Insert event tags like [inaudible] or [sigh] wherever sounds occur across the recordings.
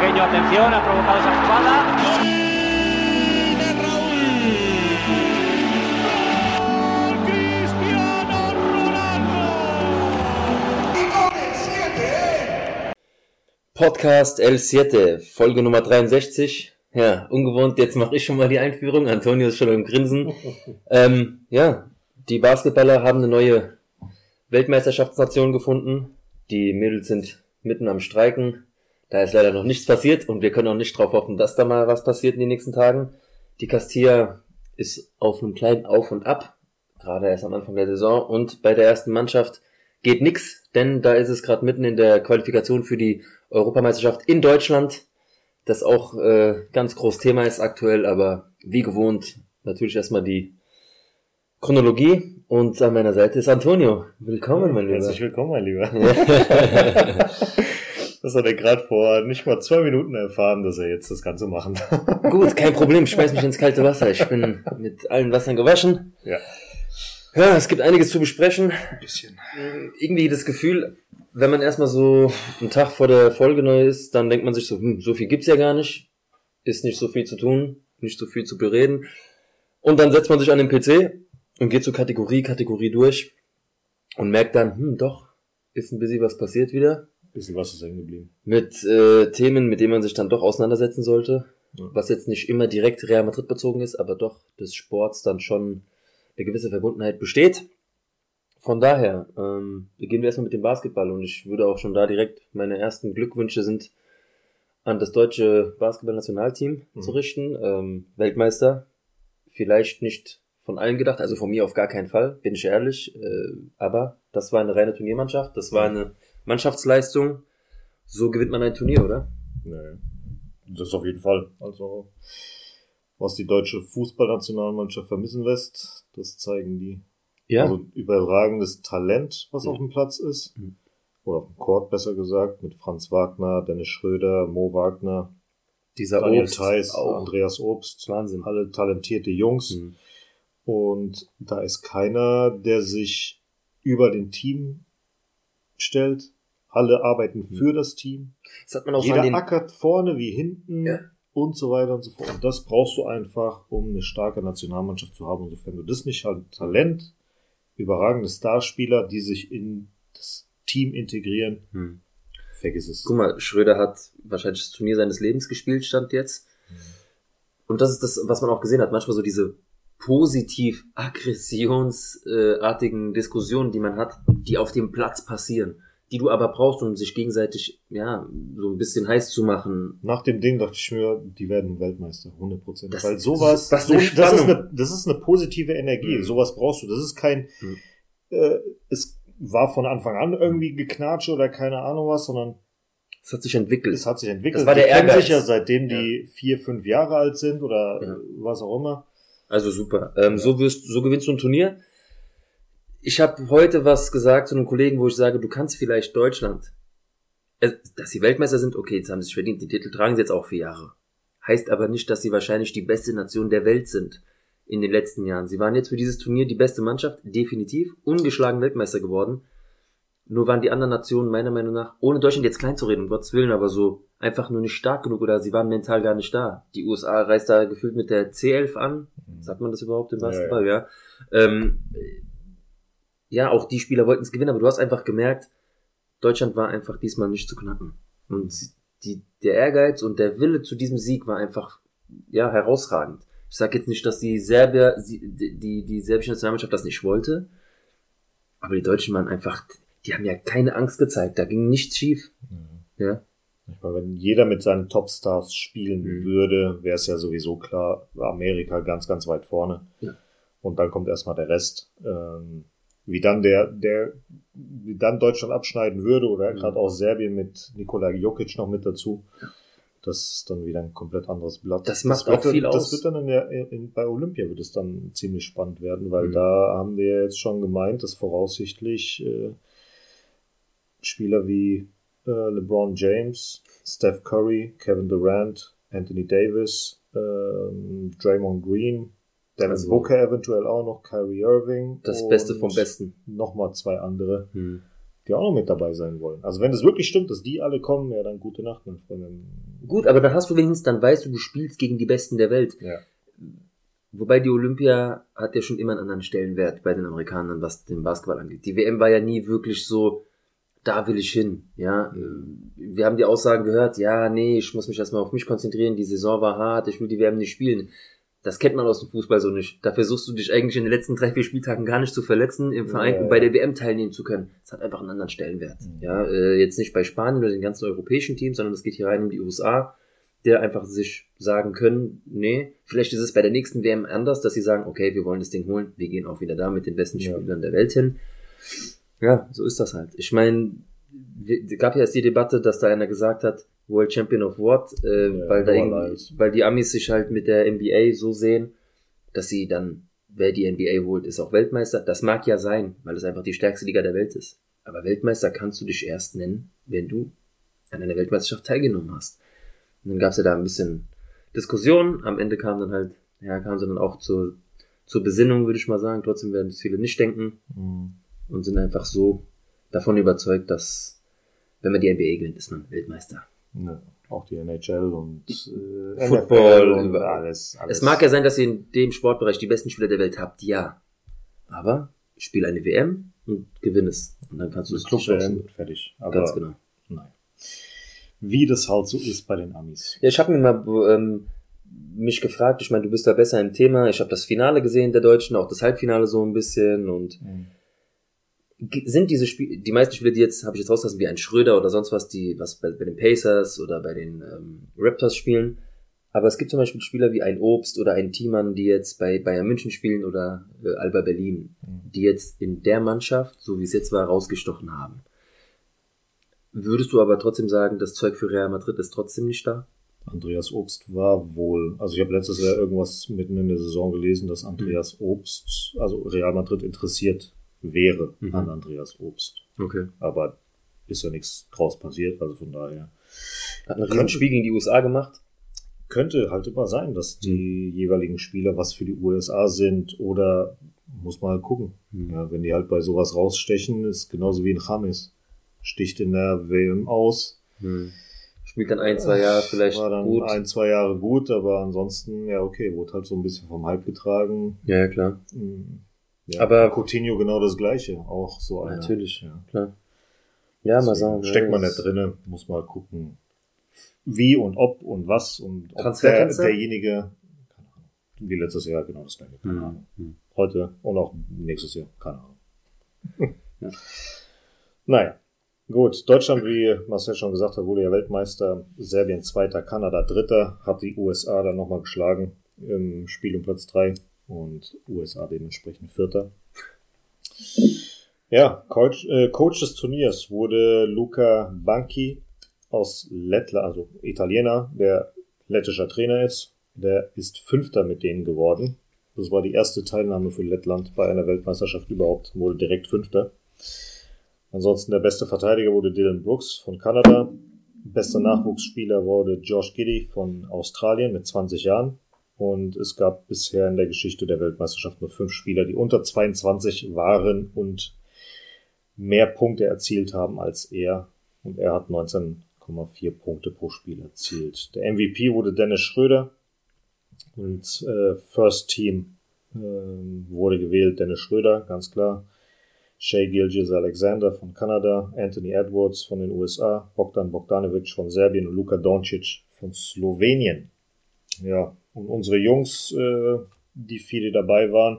pequeño, atención, ha provocado esa jugada. Podcast El Siete, Folge Nummer 63. Ja, ungewohnt, jetzt mache ich schon mal die Einführung. Antonio ist schon im Grinsen. [laughs] ähm, ja, die Basketballer haben eine neue Weltmeisterschaftsnation gefunden. Die Mädels sind mitten am Streiken. Da ist leider noch nichts passiert und wir können auch nicht darauf hoffen, dass da mal was passiert in den nächsten Tagen. Die Castilla ist auf einem kleinen Auf und Ab, gerade erst am Anfang der Saison und bei der ersten Mannschaft geht nix, denn da ist es gerade mitten in der Qualifikation für die Europameisterschaft in Deutschland, das auch äh, ganz groß Thema ist aktuell, aber wie gewohnt natürlich erstmal die Chronologie und an meiner Seite ist Antonio. Willkommen, mein Lieber. Herzlich willkommen, mein Lieber. [laughs] [laughs] das hat er gerade vor nicht mal zwei Minuten erfahren, dass er jetzt das Ganze machen darf. [laughs] Gut, kein Problem. Schmeiß [laughs] mich ins kalte Wasser. Ich bin mit allen Wassern gewaschen. Ja. Ja, es gibt einiges zu besprechen. Ein bisschen. Irgendwie das Gefühl, wenn man erstmal so einen Tag vor der Folge neu ist, dann denkt man sich so, hm, so viel gibt's ja gar nicht. Ist nicht so viel zu tun, nicht so viel zu bereden. Und dann setzt man sich an den PC und geht so Kategorie, Kategorie durch und merkt dann, hm, doch, ist ein bisschen was passiert wieder. Bisschen was ist hängen geblieben. Mit äh, Themen, mit denen man sich dann doch auseinandersetzen sollte. Ja. Was jetzt nicht immer direkt Real Madrid bezogen ist, aber doch des Sports dann schon eine gewisse Verbundenheit besteht. Von daher ähm, beginnen wir erstmal mit dem Basketball und ich würde auch schon da direkt meine ersten Glückwünsche sind an das deutsche Basketballnationalteam Mhm. zu richten. Ähm, Weltmeister, vielleicht nicht von allen gedacht, also von mir auf gar keinen Fall, bin ich ehrlich. Äh, aber das war eine reine Turniermannschaft, das war eine Mannschaftsleistung. So gewinnt man ein Turnier, oder? Nee. Das auf jeden Fall. Also, was die deutsche Fußballnationalmannschaft vermissen lässt, das zeigen die. Also überragendes Talent, was Ja. auf dem Platz ist. Mhm. Oder auf dem Court besser gesagt, mit Franz Wagner, Dennis Schröder, Mo Wagner, dieser Daniel Obst Theiss, auch. Andreas Obst. Wahnsinn. Alle talentierte Jungs. Mhm. Und da ist keiner, der sich über den Team stellt. Alle arbeiten für das Team. Das hat man auch Jeder ackert vorne wie hinten Ja. und so weiter und so fort. Und das brauchst du einfach, um eine starke Nationalmannschaft zu haben. Und sofern du das nicht hast, Talent, überragende Starspieler, die sich in das Team integrieren, Hm. vergiss es. Guck mal, Schröder hat wahrscheinlich das Turnier seines Lebens gespielt, stand jetzt. Und das ist das, was man auch gesehen hat. Manchmal so diese positiv aggressionsartigen Diskussionen, die man hat, die auf dem Platz passieren, die du aber brauchst, um sich gegenseitig, ja, so ein bisschen heiß zu machen. Nach dem Ding dachte ich mir, die werden Weltmeister, 100%. Das- Weil sowas, was so, eine das, ist eine, das ist eine positive Energie. Mhm. Sowas brauchst du. Das ist kein, Mhm. äh, es war von Anfang an irgendwie Geknatsche oder keine Ahnung was, sondern Es hat sich entwickelt. es hat sich entwickelt. Das war der Die Ehrgeiz. sich ja seitdem die vier, fünf Jahre alt sind oder Ja. was auch immer. Also super. Ähm, so wirst, so gewinnst du ein Turnier. Ich habe heute was gesagt zu einem Kollegen, wo ich sage, du kannst vielleicht Deutschland, äh, dass sie Weltmeister sind, okay, jetzt haben sie sich verdient, den Titel tragen sie jetzt auch vier Jahre. Heißt aber nicht, dass sie wahrscheinlich die beste Nation der Welt sind in den letzten Jahren. Sie waren jetzt für dieses Turnier die beste Mannschaft, definitiv, ungeschlagen Weltmeister geworden. Nur waren die anderen Nationen meiner Meinung nach, ohne Deutschland jetzt klein zu reden, um Gottes Willen, aber so einfach nur nicht stark genug oder sie waren mental gar nicht da. Die USA reist da gefühlt mit der C11 an. Sagt man das überhaupt im Ja, Basketball, ja? Ähm, ja, auch die Spieler wollten es gewinnen, aber du hast einfach gemerkt, Deutschland war einfach diesmal nicht zu knacken. Und die, der Ehrgeiz und der Wille zu diesem Sieg war einfach, ja, herausragend. Ich sage jetzt nicht, dass die Serbier, die, die, die serbische Nationalmannschaft das nicht wollte, aber die Deutschen waren einfach, die haben ja keine Angst gezeigt, da ging nichts schief. Ja. Ich meine, wenn jeder mit seinen Topstars spielen Mhm. würde, wäre es ja sowieso klar, Amerika ganz, ganz weit vorne. Ja. Und dann kommt erstmal der Rest. Ähm, wie dann der, der, wie dann Deutschland abschneiden würde oder Mhm. gerade auch Serbien mit Nikola Jokic noch mit dazu. Das ist dann wieder ein komplett anderes Blatt. Das macht wird auch dann, viel Das aus. wird dann in der, in, bei Olympia wird es dann ziemlich spannend werden, weil Mhm. da haben wir ja jetzt schon gemeint, dass voraussichtlich äh, Spieler wie äh, LeBron James, Steph Curry, Kevin Durant, Anthony Davis, ähm, Draymond Green, Devin Also- Booker eventuell auch noch, Kyrie Irving. Das Beste vom Besten. Nochmal zwei andere, Hm. die auch noch mit dabei sein wollen. Also wenn es wirklich stimmt, dass die alle kommen, ja, dann gute Nacht, mein Freund. Gut, aber dann hast du wenigstens, dann weißt du, du spielst gegen die Besten der Welt. Ja. Wobei die Olympia hat ja schon immer einen anderen Stellenwert bei den Amerikanern, was den Basketball angeht. Die WM war ja nie wirklich so, da will ich hin. Ja, wir haben die Aussagen gehört, ja, nee, ich muss mich erstmal auf mich konzentrieren, die Saison war hart, ich will die WM nicht spielen. Das kennt man aus dem Fußball so nicht. Da versuchst du dich eigentlich in den letzten drei, vier Spieltagen gar nicht zu verletzen im Verein Ja, und bei der WM teilnehmen zu können. Das hat einfach einen anderen Stellenwert. Mhm. Ja, äh, jetzt nicht bei Spanien oder den ganzen europäischen Teams, sondern es geht hier rein um die USA, der einfach sich sagen können, nee, vielleicht ist es bei der nächsten WM anders, dass sie sagen, okay, wir wollen das Ding holen, wir gehen auch wieder da mit den besten Ja. Spielern der Welt hin. Ja, so ist das halt. Ich meine, es gab ja erst die Debatte, dass da einer gesagt hat, World Champion of what, äh, Ja, weil, da Lyles. weil die Amis sich halt mit der NBA so sehen, dass sie dann, wer die NBA holt, ist auch Weltmeister. Das mag ja sein, weil es einfach die stärkste Liga der Welt ist. Aber Weltmeister kannst du dich erst nennen, wenn du an einer Weltmeisterschaft teilgenommen hast. Und dann gab es ja da ein bisschen Diskussion. Am Ende kam dann halt, ja, kamen sie dann auch zur, zur Besinnung, würde ich mal sagen. Trotzdem werden es viele nicht denken Mhm. Und sind einfach so davon überzeugt, dass wenn man die NBA gewinnt, ist man Weltmeister. Ja, auch die NHL und äh, Football, NFL und alles, alles. Es mag ja sein, dass ihr in dem Sportbereich die besten Spieler der Welt habt, ja. Aber spiel eine WM und gewinn es. Und dann kannst du das es Club fertig. Aber Ganz genau. nein. Wie das halt so ist bei den Amis. Ja, ich habe mir mal ähm, mich gefragt, ich meine, du bist da besser im Thema. Ich habe das Finale gesehen der Deutschen, auch das Halbfinale so ein bisschen und Ge- sind diese Spiele, die meisten Spiele, die jetzt, habe ich jetzt rauslassen, wie ein Schröder oder sonst was, die, was bei, bei den Pacers oder bei den ähm, Raptors spielen. Aber es gibt zum Beispiel Spieler wie ein Obst oder ein Thiemann, die jetzt bei Bayern München spielen oder äh, Alba Berlin, Mhm. die jetzt in der Mannschaft, so wie es jetzt war, rausgestochen haben. Würdest du aber trotzdem sagen, das Zeug für Real Madrid ist trotzdem nicht da? Andreas Obst war wohl, also ich habe letztes Jahr irgendwas mitten in der Saison gelesen, dass Andreas Obst, also Real Madrid interessiert wäre Mhm. an Andreas Obst. Okay. Aber ist ja nichts draus passiert, also von daher. Hat ein Riesenspiel gegen die USA gemacht. Könnte halt immer sein, dass die jeweiligen Spieler was für die USA sind oder muss mal gucken. Mhm. Ja, wenn die halt bei sowas rausstechen, ist genauso wie ein James. Sticht in der WM aus. Hm. Spielt dann ein, zwei Jahre vielleicht War dann gut. ein, zwei Jahre gut, aber ansonsten, ja, okay, wurde halt so ein bisschen vom Hype getragen. Ja, ja, klar. Mhm. Ja, Aber- Coutinho genau das gleiche, auch so einer. Natürlich. Ja. Klar. Ja, mal sagen. Steckt man nicht drinne, muss mal gucken, wie und ob und was und ob der, derjenige, keine Ahnung, wie letztes Jahr genau das gleiche, keine Hm. Ahnung. Hm. Heute und auch nächstes Jahr, keine Ahnung. [laughs] Ja. Naja, gut. Deutschland, wie Marcel schon gesagt hat, wurde ja Weltmeister. Serbien Zweiter, Kanada Dritter, hat die USA dann nochmal geschlagen im Spiel um Platz drei und USA dementsprechend Vierter. Ja, Coach, äh, Coach des Turniers wurde Luca Banchi aus Lettland, also Italiener, der lettischer Trainer ist. Der ist Fünfter mit denen geworden. Das war die erste Teilnahme für Lettland bei einer Weltmeisterschaft überhaupt, wurde direkt Fünfter. Ansonsten der beste Verteidiger wurde Dylan Brooks von Kanada. Bester Nachwuchsspieler wurde Josh Giddy von Australien mit 20 Jahren. Und es gab bisher in der Geschichte der Weltmeisterschaft nur fünf Spieler, die unter 22 waren und mehr Punkte erzielt haben als er. Und er hat 19,4 Punkte pro Spiel erzielt. Der MVP wurde Dennis Schröder. Und äh, First Team ähm, wurde gewählt Dennis Schröder, ganz klar. Shea Gilgis Alexander von Kanada, Anthony Edwards von den USA, Bogdan Bogdanovic von Serbien und Luka Doncic von Slowenien. Ja, und unsere Jungs, äh, die viele dabei waren,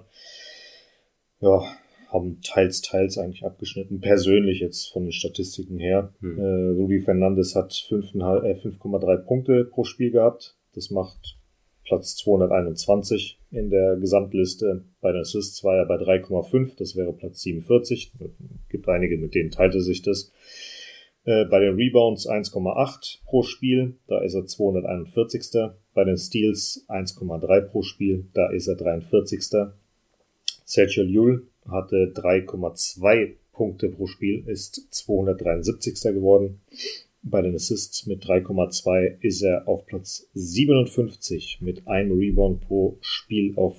ja, haben teils, teils eigentlich abgeschnitten. Persönlich jetzt von den Statistiken her. Hm. Äh, Rudi Fernandes hat 5,5 äh, 5,3 Punkte pro Spiel gehabt. Das macht Platz 221 in der Gesamtliste. Bei den Assists war er bei 3,5, das wäre Platz 47. Gibt einige, mit denen teilte sich das. Äh, bei den Rebounds 1,8 pro Spiel, da ist er 241. Bei den Steals 1,3 pro Spiel, da ist er 43. Sergio Llull hatte 3,2 Punkte pro Spiel, ist 273. geworden. Bei den Assists mit 3,2 ist er auf Platz 57 mit einem Rebound pro Spiel auf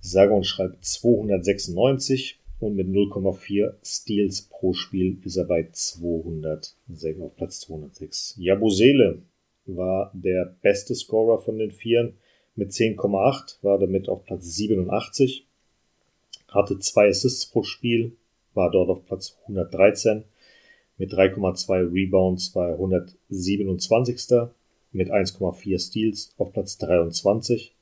sage und schreibe 296 Und mit 0,4 Steals pro Spiel ist er bei 206, auf Platz 206. Jabusele war der beste Scorer von den Vieren mit 10,8, war damit auf Platz 87. Hatte zwei Assists pro Spiel, war dort auf Platz 113. Mit 3,2 Rebounds war er 127. Mit 1,4 Steals auf Platz 23.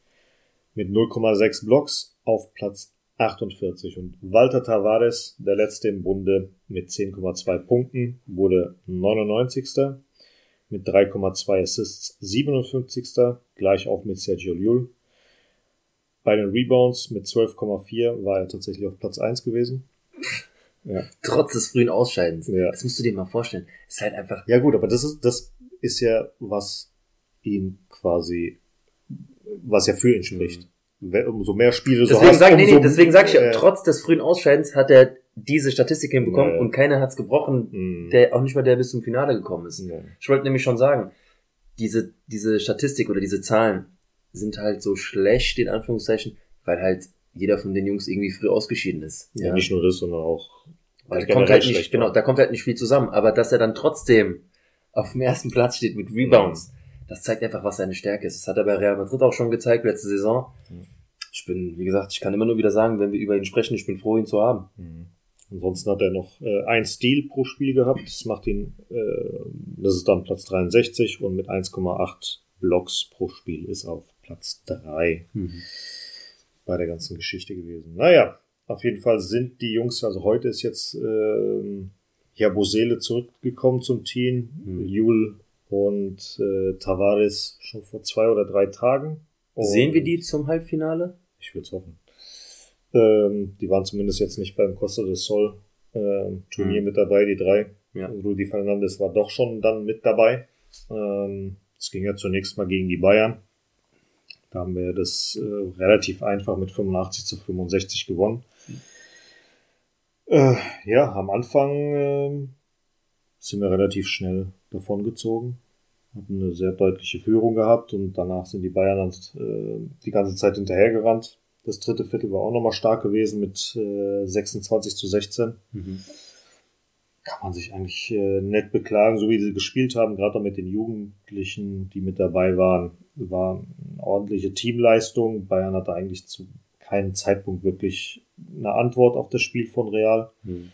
Mit 0,6 Blocks auf Platz 48. Und Walter Tavares, der letzte im Bunde, mit 10,2 Punkten, wurde 99. Mit 3,2 Assists 57. Gleich auch mit Sergio Llull. Bei den Rebounds mit 12,4 war er tatsächlich auf Platz 1 gewesen. [laughs] Ja. Trotz des frühen Ausscheidens. Ja. Das musst du dir mal vorstellen. ist halt einfach. Ja gut, aber das ist, das ist ja, was ihn quasi, was ja für ihn spricht. Mhm umso mehr Spiele so deswegen hast, sag, nee, nee, deswegen sage ich äh, trotz des frühen Ausscheidens hat er diese Statistik hinbekommen ja. und keiner hat's gebrochen, mhm. der auch nicht mal der bis zum Finale gekommen ist. Ja. Ich wollte nämlich schon sagen, diese, diese Statistik oder diese Zahlen sind halt so schlecht, in Anführungszeichen, weil halt jeder von den Jungs irgendwie früh ausgeschieden ist. Ja, nicht nur das, sondern auch. Weil da kommt halt nicht, genau, da kommt halt nicht viel zusammen. Aber dass er dann trotzdem auf dem ersten Platz steht mit Rebounds, das zeigt einfach, was seine Stärke ist. Das hat er bei Real Madrid auch schon gezeigt, letzte Saison. Ich bin, wie gesagt, ich kann immer nur wieder sagen, wenn wir über ihn sprechen, ich bin froh, ihn zu haben. Mhm. Ansonsten hat er noch äh, ein Stil pro Spiel gehabt. Das macht ihn, äh, das ist dann Platz 63 und mit 1,8 Blocks pro Spiel ist auf Platz 3 mhm. bei der ganzen Geschichte gewesen. Naja, auf jeden Fall sind die Jungs, also heute ist jetzt äh, Jabosele zurückgekommen zum Team. Mhm. Jul und äh, Tavares schon vor zwei oder drei Tagen. Und Sehen wir die zum Halbfinale? Ich würde es hoffen. Ähm, die waren zumindest jetzt nicht beim Costa del Sol ähm, Turnier mhm. mit dabei, die drei. Ja. Rudi Fernandes war doch schon dann mit dabei. Ähm, es ging ja zunächst mal gegen die Bayern. Da haben wir das äh, relativ einfach mit 85 zu 65 gewonnen. Äh, ja, am Anfang äh, sind wir relativ schnell davon gezogen. Hatten eine sehr deutliche Führung gehabt und danach sind die Bayern äh, die ganze Zeit hinterhergerannt. Das dritte Viertel war auch nochmal stark gewesen mit äh, 26 zu 16. Mhm. Kann man sich eigentlich äh, nett beklagen, so wie sie gespielt haben, gerade auch mit den Jugendlichen, die mit dabei waren. War eine ordentliche Teamleistung. Bayern hatte eigentlich zu keinem Zeitpunkt wirklich eine Antwort auf das Spiel von Real. Mhm.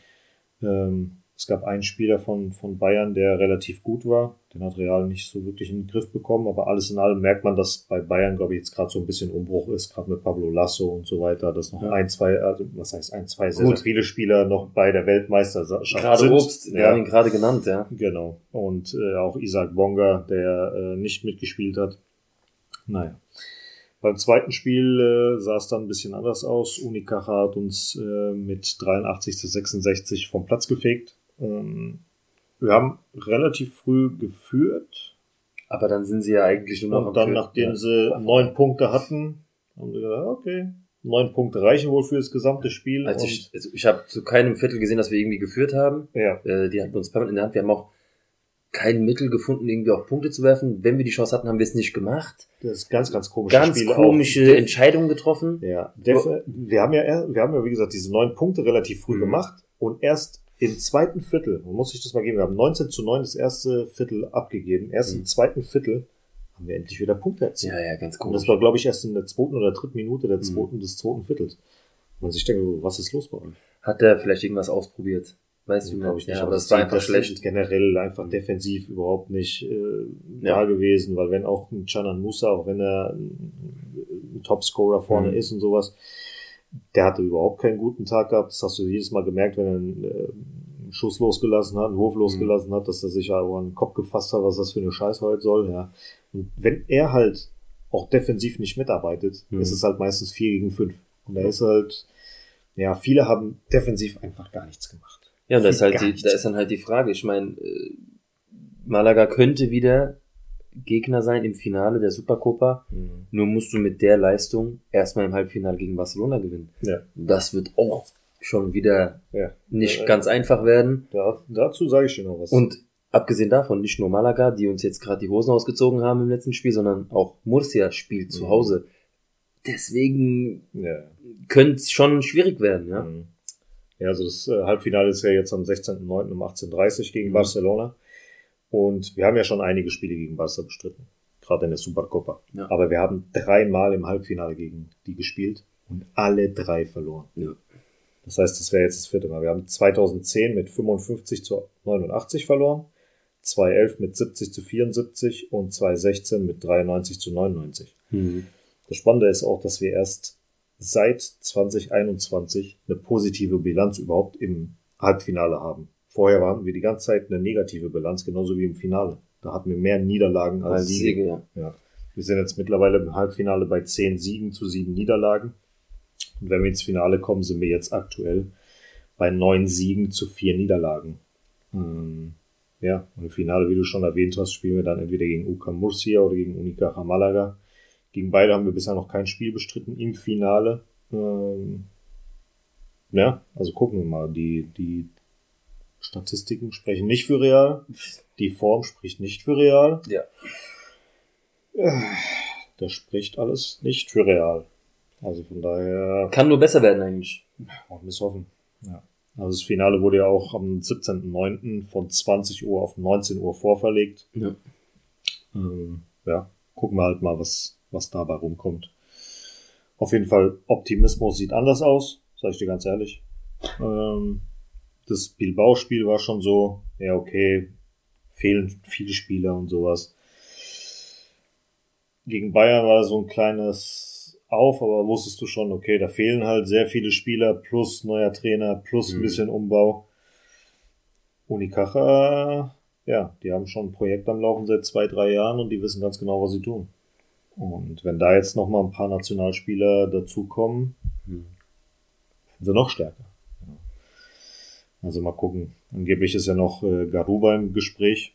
Ähm, es gab einen Spieler von, von Bayern, der relativ gut war. Den hat Real nicht so wirklich in den Griff bekommen, aber alles in allem merkt man, dass bei Bayern, glaube ich, jetzt gerade so ein bisschen Umbruch ist, gerade mit Pablo Lasso und so weiter, dass noch ja. ein, zwei, also was heißt ein, zwei, sehr, sehr viele Spieler noch bei der Weltmeisterschaft gerade sind. Obst, ja. wir haben ihn gerade genannt, ja. Genau. Und äh, auch Isaac Bonga, der äh, nicht mitgespielt hat. Naja. Beim zweiten Spiel äh, sah es dann ein bisschen anders aus. Unicaja hat uns äh, mit 83 zu 66 vom Platz gefegt. Ähm, wir haben relativ früh geführt. Aber dann sind sie ja eigentlich nur noch. Und dann, nachdem ja. sie neun Punkte hatten, haben sie gesagt, okay, neun Punkte reichen wohl für das gesamte Spiel. Also ich, also ich habe zu keinem Viertel gesehen, dass wir irgendwie geführt haben. Ja. Äh, die hatten uns permanent in der Hand. Wir haben auch kein Mittel gefunden, irgendwie auch Punkte zu werfen. Wenn wir die Chance hatten, haben wir es nicht gemacht. Das ist ganz, ganz komisch. Ganz Spiele komische auch. Entscheidungen getroffen. Ja. wir haben ja, wir haben ja, wie gesagt, diese neun Punkte relativ früh mhm. gemacht und erst im zweiten Viertel, man muss sich das mal geben, wir haben 19 zu 9 das erste Viertel abgegeben. Erst mhm. im zweiten Viertel haben wir endlich wieder Punkte erzielt. Ja, ja, ganz cool. Und das war, glaube ich, erst in der zweiten oder dritten Minute der mhm. zweiten, mhm. des zweiten Viertels. Und sich denkt, was ist los bei euch? Hat der vielleicht irgendwas ausprobiert? Weißt du, glaube ich nicht. Ja, aber das, war einfach schlecht. Generell einfach defensiv überhaupt nicht äh, ja. da gewesen, weil wenn auch ein Canan Musa, auch wenn er ein Topscorer vorne mhm. ist und sowas, der hatte überhaupt keinen guten Tag gehabt. Das hast du jedes Mal gemerkt, wenn er einen, äh, einen Schuss losgelassen hat, einen Wurf losgelassen mhm. hat, dass er sich aber an den Kopf gefasst hat, was das für eine Scheiße heute soll. Ja. Und wenn er halt auch defensiv nicht mitarbeitet, mhm. ist es halt meistens 4 gegen 5. Und da ist halt, ja, viele haben defensiv einfach gar nichts gemacht. Ja, und da ist halt die, da ist dann halt die Frage. Ich meine, äh, Malaga könnte wieder Gegner sein im Finale der Supercopa. Mhm. Nur musst du mit der Leistung erstmal im Halbfinale gegen Barcelona gewinnen. Ja. Das wird auch schon wieder ja. nicht ja, ganz einfach werden. Da, dazu sage ich dir noch was. Und abgesehen davon, nicht nur Malaga, die uns jetzt gerade die Hosen ausgezogen haben im letzten Spiel, sondern auch Murcia spielt mhm. zu Hause. Deswegen ja. könnte es schon schwierig werden, ja. Mhm. Ja, also das äh, Halbfinale ist ja jetzt am 16.09. um 18.30 Uhr gegen Mhm. Barcelona. Und wir haben ja schon einige Spiele gegen Barca bestritten. Gerade in der Supercopa. Ja. Aber wir haben dreimal im Halbfinale gegen die gespielt und alle drei verloren. Ja. Das heißt, das wäre jetzt das vierte Mal. Wir haben 2010 mit 55 zu 89 verloren, 2011 mit 70 zu 74 und 2016 mit 93 zu 99. Mhm. Das Spannende ist auch, dass wir erst seit 2021 eine positive Bilanz überhaupt im Halbfinale haben. Vorher waren wir die ganze Zeit eine negative Bilanz, genauso wie im Finale. Da hatten wir mehr Niederlagen als Als Siege. Siege, ja. Ja. Wir sind jetzt mittlerweile im Halbfinale bei 10 Siegen zu 7 Niederlagen. Und wenn wir ins Finale kommen, sind wir jetzt aktuell bei 9 Siegen zu 4 Niederlagen. Ähm, ja, und im Finale, wie du schon erwähnt hast, spielen wir dann entweder gegen UK Murcia oder gegen Unicaja Malaga. Gegen beide haben wir bisher noch kein Spiel bestritten im Finale. Ähm, ja, also gucken wir mal. Die, die Statistiken sprechen nicht für Real. Die Form spricht nicht für Real. Ja. Das spricht alles nicht für real. Also von daher Kann nur besser werden eigentlich. wollen wir es hoffen. Ja. Also das Finale wurde ja auch am 17.09. von 20 Uhr auf 19 Uhr vorverlegt. Ja. Ähm, ja, gucken wir halt mal, was, was dabei rumkommt. Auf jeden Fall, Optimismus sieht anders aus, sage ich dir ganz ehrlich. Ähm, das Bilbao-Spiel war schon so, ja okay, fehlen viele Spieler und sowas. Gegen Bayern war so ein kleines Auf, aber wusstest du schon, okay, da fehlen halt sehr viele Spieler plus neuer Trainer plus ein Mhm. bisschen Umbau. Unicaja, ja, die haben schon ein Projekt am Laufen seit zwei, drei Jahren und die wissen ganz genau, was sie tun. Und wenn da jetzt noch mal ein paar Nationalspieler dazukommen, Mhm. sind sie noch stärker. Also mal gucken. Angeblich ist ja noch äh, Garuba im Gespräch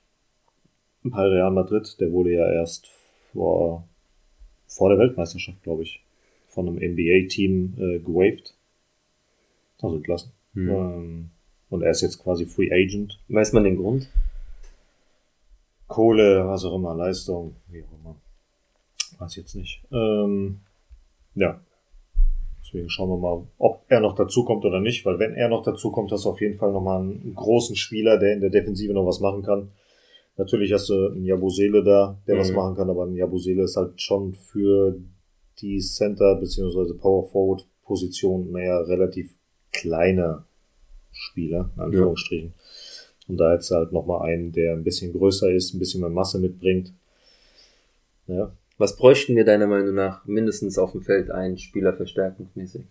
bei Real Madrid. Der wurde ja erst vor, vor der Weltmeisterschaft, glaube ich, von einem NBA-Team äh, gewaved. Also entlassen. Mhm. Ähm, und er ist jetzt quasi Free Agent. Weiß man den Grund? Kohle, was auch immer, Leistung, wie auch immer. Weiß jetzt nicht. Ähm, ja. Deswegen schauen wir mal, ob er noch dazukommt oder nicht, weil wenn er noch dazukommt, hast du auf jeden Fall nochmal einen großen Spieler, der in der Defensive noch was machen kann. Natürlich hast du einen Jabusele da, der Mhm. was machen kann, aber ein Jabusele ist halt schon für die Center- bzw. Power-Forward-Position mehr relativ kleiner Spieler, in Anführungsstrichen. Und da jetzt halt nochmal einen, der ein bisschen größer ist, ein bisschen mehr Masse mitbringt. Ja, Was bräuchten wir deiner Meinung nach mindestens auf dem Feld ein Spieler verstärkungsmäßig?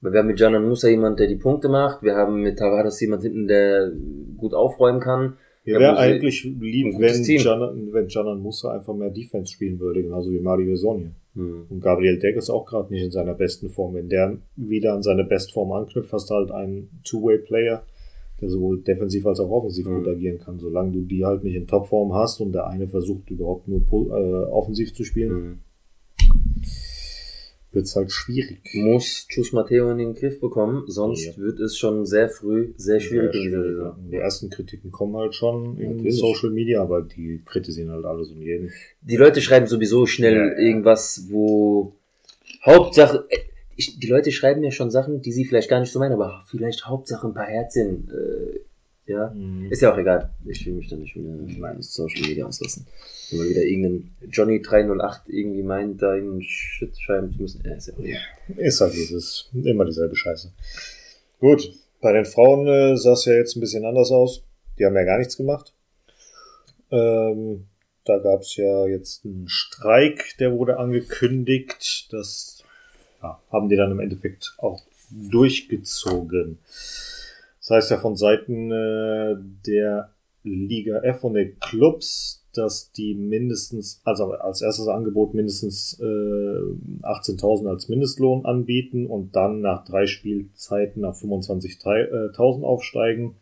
Weil wir haben mit Janan Musa jemand, der die Punkte macht. Wir haben mit Tavares jemand hinten, der gut aufräumen kann. Mir Ja, wäre eigentlich lieb, wenn. Janan, wenn Janan Musa einfach mehr Defense spielen würde, genauso wie Mario Sonja. Hm. Und Gabriel Deck ist auch gerade nicht in seiner besten Form. Wenn der wieder an seine Bestform anknüpft, hast du halt einen Two-Way-Player, der sowohl defensiv als auch offensiv Mhm. gut agieren kann. Solange du die halt nicht in Topform hast und der eine versucht überhaupt nur äh, offensiv zu spielen, Hm. wird's halt schwierig. Muss Chus Matteo in den Griff bekommen, sonst Ja. wird es schon sehr früh sehr schwierig in dieser Saison. Die ersten Kritiken kommen halt schon in Natürlich. Social Media, aber die kritisieren halt alles und jeden. Die Leute schreiben sowieso schnell Ja, ja. irgendwas, wo Hauptsache, ich, die Leute schreiben ja schon Sachen, die sie vielleicht gar nicht so meinen, aber vielleicht Hauptsache ein paar Herzchen, äh, ja. Mhm. Ist ja auch egal. Ich will mich da nicht wieder in Social Media auslassen. Wenn mal wieder irgendein Johnny 308 irgendwie meint, da irgendeinen Shit schreiben zu müssen. Ja, ist ja egal. Ist halt dieses, immer dieselbe Scheiße. Gut, bei den Frauen äh, sah es ja jetzt ein bisschen anders aus. Die haben ja gar nichts gemacht. Ähm, da gab es ja jetzt einen Streik, der wurde angekündigt. Das ja, haben die dann im Endeffekt auch durchgezogen. Das heißt ja von Seiten äh, der Liga F und der Clubs, dass die mindestens, also als erstes Angebot mindestens äh, 18.000 als Mindestlohn anbieten und dann nach drei Spielzeiten auf 25.000 aufsteigen.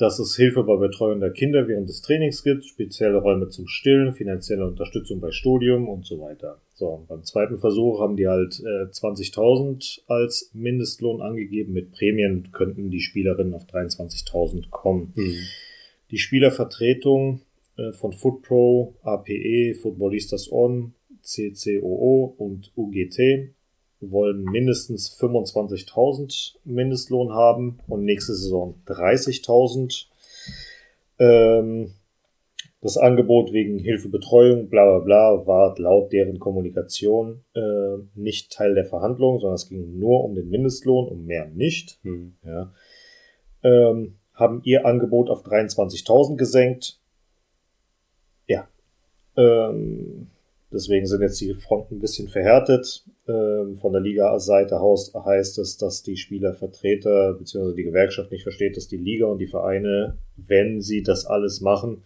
Dass es Hilfe bei Betreuung der Kinder während des Trainings gibt, spezielle Räume zum Stillen, finanzielle Unterstützung bei Studium und so weiter. So, und beim zweiten Versuch haben die halt äh, 20.000 als Mindestlohn angegeben. Mit Prämien könnten die Spielerinnen auf 23.000 kommen. Die Spielervertretung äh, von FootPro, APE, Footballistas On, CCOO und UGT wollen mindestens 25.000 Mindestlohn haben und nächste Saison 30.000. Ähm, das Angebot wegen Hilfebetreuung, bla bla bla, war laut deren Kommunikation äh, nicht Teil der Verhandlungen, sondern es ging nur um den Mindestlohn, um mehr nicht. Hm. Ja. Ähm, haben ihr Angebot auf 23.000 gesenkt. Ja. Ähm, deswegen sind jetzt die Fronten ein bisschen verhärtet. Ähm, von der Liga-Seite aus heißt es, dass die Spielervertreter bzw. die Gewerkschaft nicht versteht, dass die Liga und die Vereine, wenn sie das alles machen,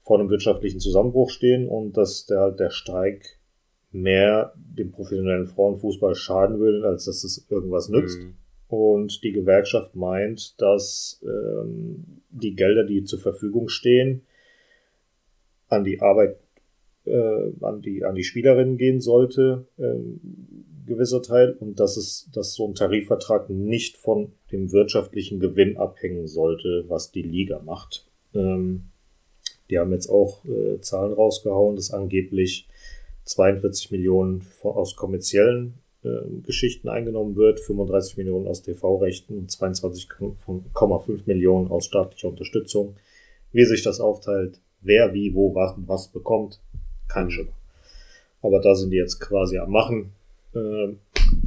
vor einem wirtschaftlichen Zusammenbruch stehen und dass der, der Streik mehr dem professionellen Frauenfußball schaden will, als dass es irgendwas nützt. Mhm. Und die Gewerkschaft meint, dass ähm, die Gelder, die zur Verfügung stehen, an die Arbeit, äh, an die an die Spielerinnen gehen sollte, ähm, gewisser Teil, und dass es, dass so ein Tarifvertrag nicht von dem wirtschaftlichen Gewinn abhängen sollte, was die Liga macht. Ähm, die haben jetzt auch äh, Zahlen rausgehauen, dass angeblich 42 Millionen von, aus kommerziellen äh, Geschichten eingenommen wird, 35 Millionen aus TV-Rechten und 22,5 Millionen aus staatlicher Unterstützung. Wie sich das aufteilt, wer wie wo was, was bekommt, kein Schimmer. Aber da sind die jetzt quasi am Machen. Äh,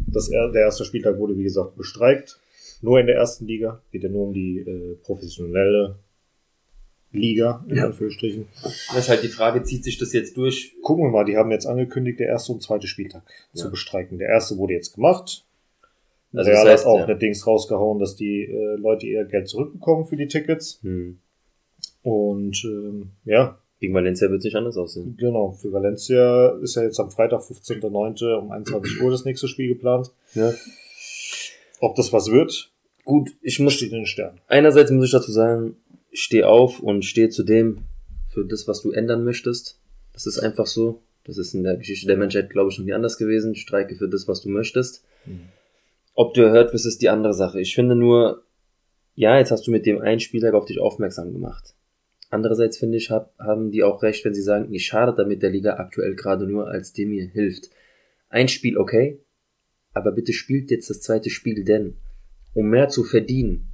das, der erste Spieltag wurde, wie gesagt, bestreikt. Nur in der ersten Liga. Geht ja nur um die äh, professionelle Liga, in Ja. Anführungsstrichen. Das ist halt die Frage, zieht sich das jetzt durch? Gucken wir mal, die haben jetzt angekündigt, der erste und zweite Spieltag Ja. zu bestreiken. Der erste wurde jetzt gemacht. Also Real das heißt, hat auch ja. eine Dings rausgehauen, dass die äh, Leute ihr Geld zurückbekommen für die Tickets. Hm. Und ähm, ja, Gegen Valencia wird es nicht anders aussehen. genau, für Valencia ist ja jetzt am Freitag, 15.09. um 21 Uhr das nächste Spiel geplant. Ja. Ob das was wird, Gut, ich muss steht in den Sternen. einerseits muss ich dazu sagen, steh auf und steh zu dem für das, was du ändern möchtest. Das ist einfach so. Das ist in der Geschichte der Menschheit, glaube ich, noch nie anders gewesen. Streike für das, was du möchtest. Ob du erhört wirst, ist die andere Sache. Ich finde nur, ja, jetzt hast du mit dem einen Spieltag auf dich aufmerksam gemacht. Andererseits finde ich, hab, haben die auch recht, wenn sie sagen, ich schade damit der Liga aktuell gerade nur, als dem mir hilft. Ein Spiel okay, aber bitte spielt jetzt das zweite Spiel, denn um mehr zu verdienen,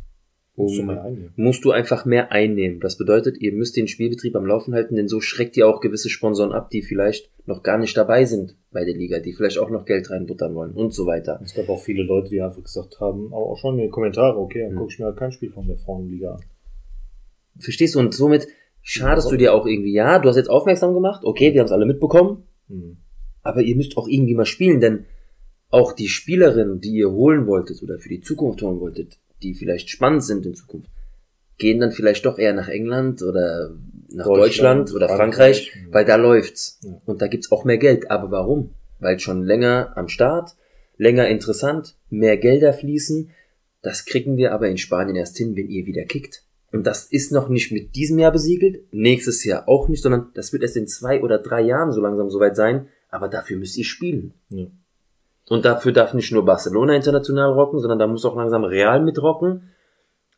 Musst du um, einnehmen. musst du einfach mehr einnehmen. Das bedeutet, ihr müsst den Spielbetrieb am Laufen halten, denn so schreckt ihr auch gewisse Sponsoren ab, die vielleicht noch gar nicht dabei sind bei der Liga, die vielleicht auch noch Geld reinbuttern wollen und so weiter. Es gab auch viele Leute, die einfach gesagt haben, auch schon in den Kommentaren, okay, dann Hm. gucke ich mir halt kein Spiel von der Frauenliga an. Verstehst du? Und somit schadest du dir auch irgendwie. Ja, du hast jetzt aufmerksam gemacht, okay, wir haben es alle mitbekommen, Hm. aber ihr müsst auch irgendwie mal spielen, denn auch die Spielerinnen, die ihr holen wolltet oder für die Zukunft holen wolltet, die vielleicht spannend sind in Zukunft, gehen dann vielleicht doch eher nach England oder nach Deutschland, Deutschland, oder Frankreich, Frankreich, weil da läuft's. Ja. Und da gibt's auch mehr Geld. Aber warum? Weil schon länger am Start, länger interessant, mehr Gelder fließen. Das kriegen wir aber in Spanien erst hin, wenn ihr wieder kickt. Und das ist noch nicht mit diesem Jahr besiegelt, nächstes Jahr auch nicht, sondern das wird erst in zwei oder drei Jahren so langsam soweit sein. Aber dafür müsst ihr spielen. Ja. Und dafür darf nicht nur Barcelona international rocken, sondern da muss auch langsam Real mitrocken.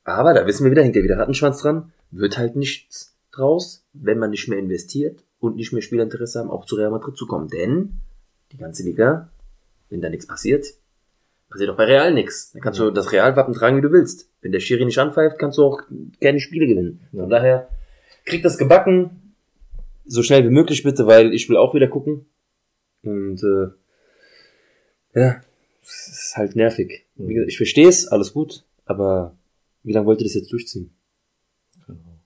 Aber da wissen wir wieder, hängt ja wieder Rattenschwanz dran, wird halt nichts draus, wenn man nicht mehr investiert und nicht mehr Spielerinteresse haben, auch zu Real Madrid zu kommen. Denn die ganze Liga, wenn da nichts passiert, passiert auch bei Real nichts. Dann kannst du das Realwappen tragen, wie du willst. Wenn der Schiri nicht anpfeift, kannst du auch keine Spiele gewinnen. Von daher, kriegt das gebacken, so schnell wie möglich bitte, weil ich will auch wieder gucken. Und äh, ja, es ist halt nervig. Wie gesagt, ich verstehe es, alles gut, aber wie lange wollt ihr das jetzt durchziehen?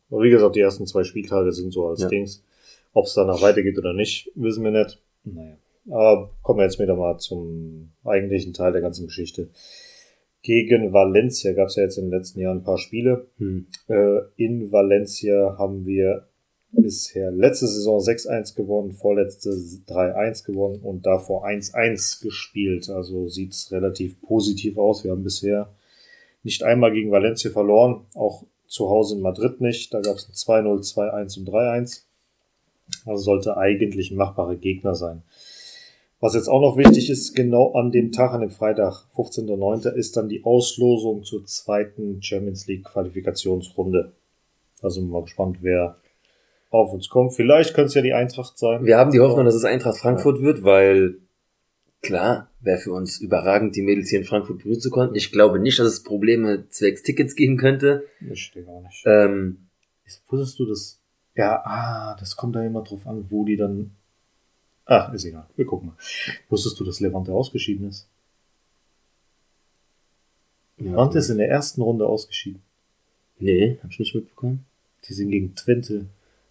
Aber wie gesagt, die ersten zwei Spieltage sind so als Ja. Dings. Ob es danach weitergeht oder nicht, wissen wir nicht. Naja. Aber kommen wir jetzt wieder mal zum eigentlichen Teil der ganzen Geschichte. Gegen Valencia gab es ja jetzt in den letzten Jahren ein paar Spiele. Hm. Äh, in Valencia haben wir bisher letzte Saison 6-1 gewonnen, vorletzte 3-1 gewonnen und davor 1-1 gespielt. Also sieht's relativ positiv aus. Wir haben bisher nicht einmal gegen Valencia verloren, auch zu Hause in Madrid nicht. Da gab es ein 2-0, 2-1 und 3-1. Also sollte eigentlich ein machbarer Gegner sein. Was jetzt auch noch wichtig ist, genau an dem Tag, an dem Freitag, 15.09., ist dann die Auslosung zur zweiten Champions League Qualifikationsrunde. Also mal gespannt, wer auf uns kommt. Vielleicht könnte es ja die Eintracht sein. Wir haben die Hoffnung, dass es Eintracht Frankfurt wird, weil Klar, wäre für uns überragend, die Mädels hier in Frankfurt begrüßen zu können. Ich glaube nicht, dass es Probleme zwecks Tickets geben könnte. Ich stehe gar nicht. Ähm, Wusstest du das? Ja, ah, das kommt da immer drauf an, wo die dann. Ach, ist egal. Wir gucken mal. Wusstest du, dass Levante ausgeschieden ist? Levante ist in der ersten Runde ausgeschieden. nee, hab ich nicht mitbekommen. Die sind gegen Twente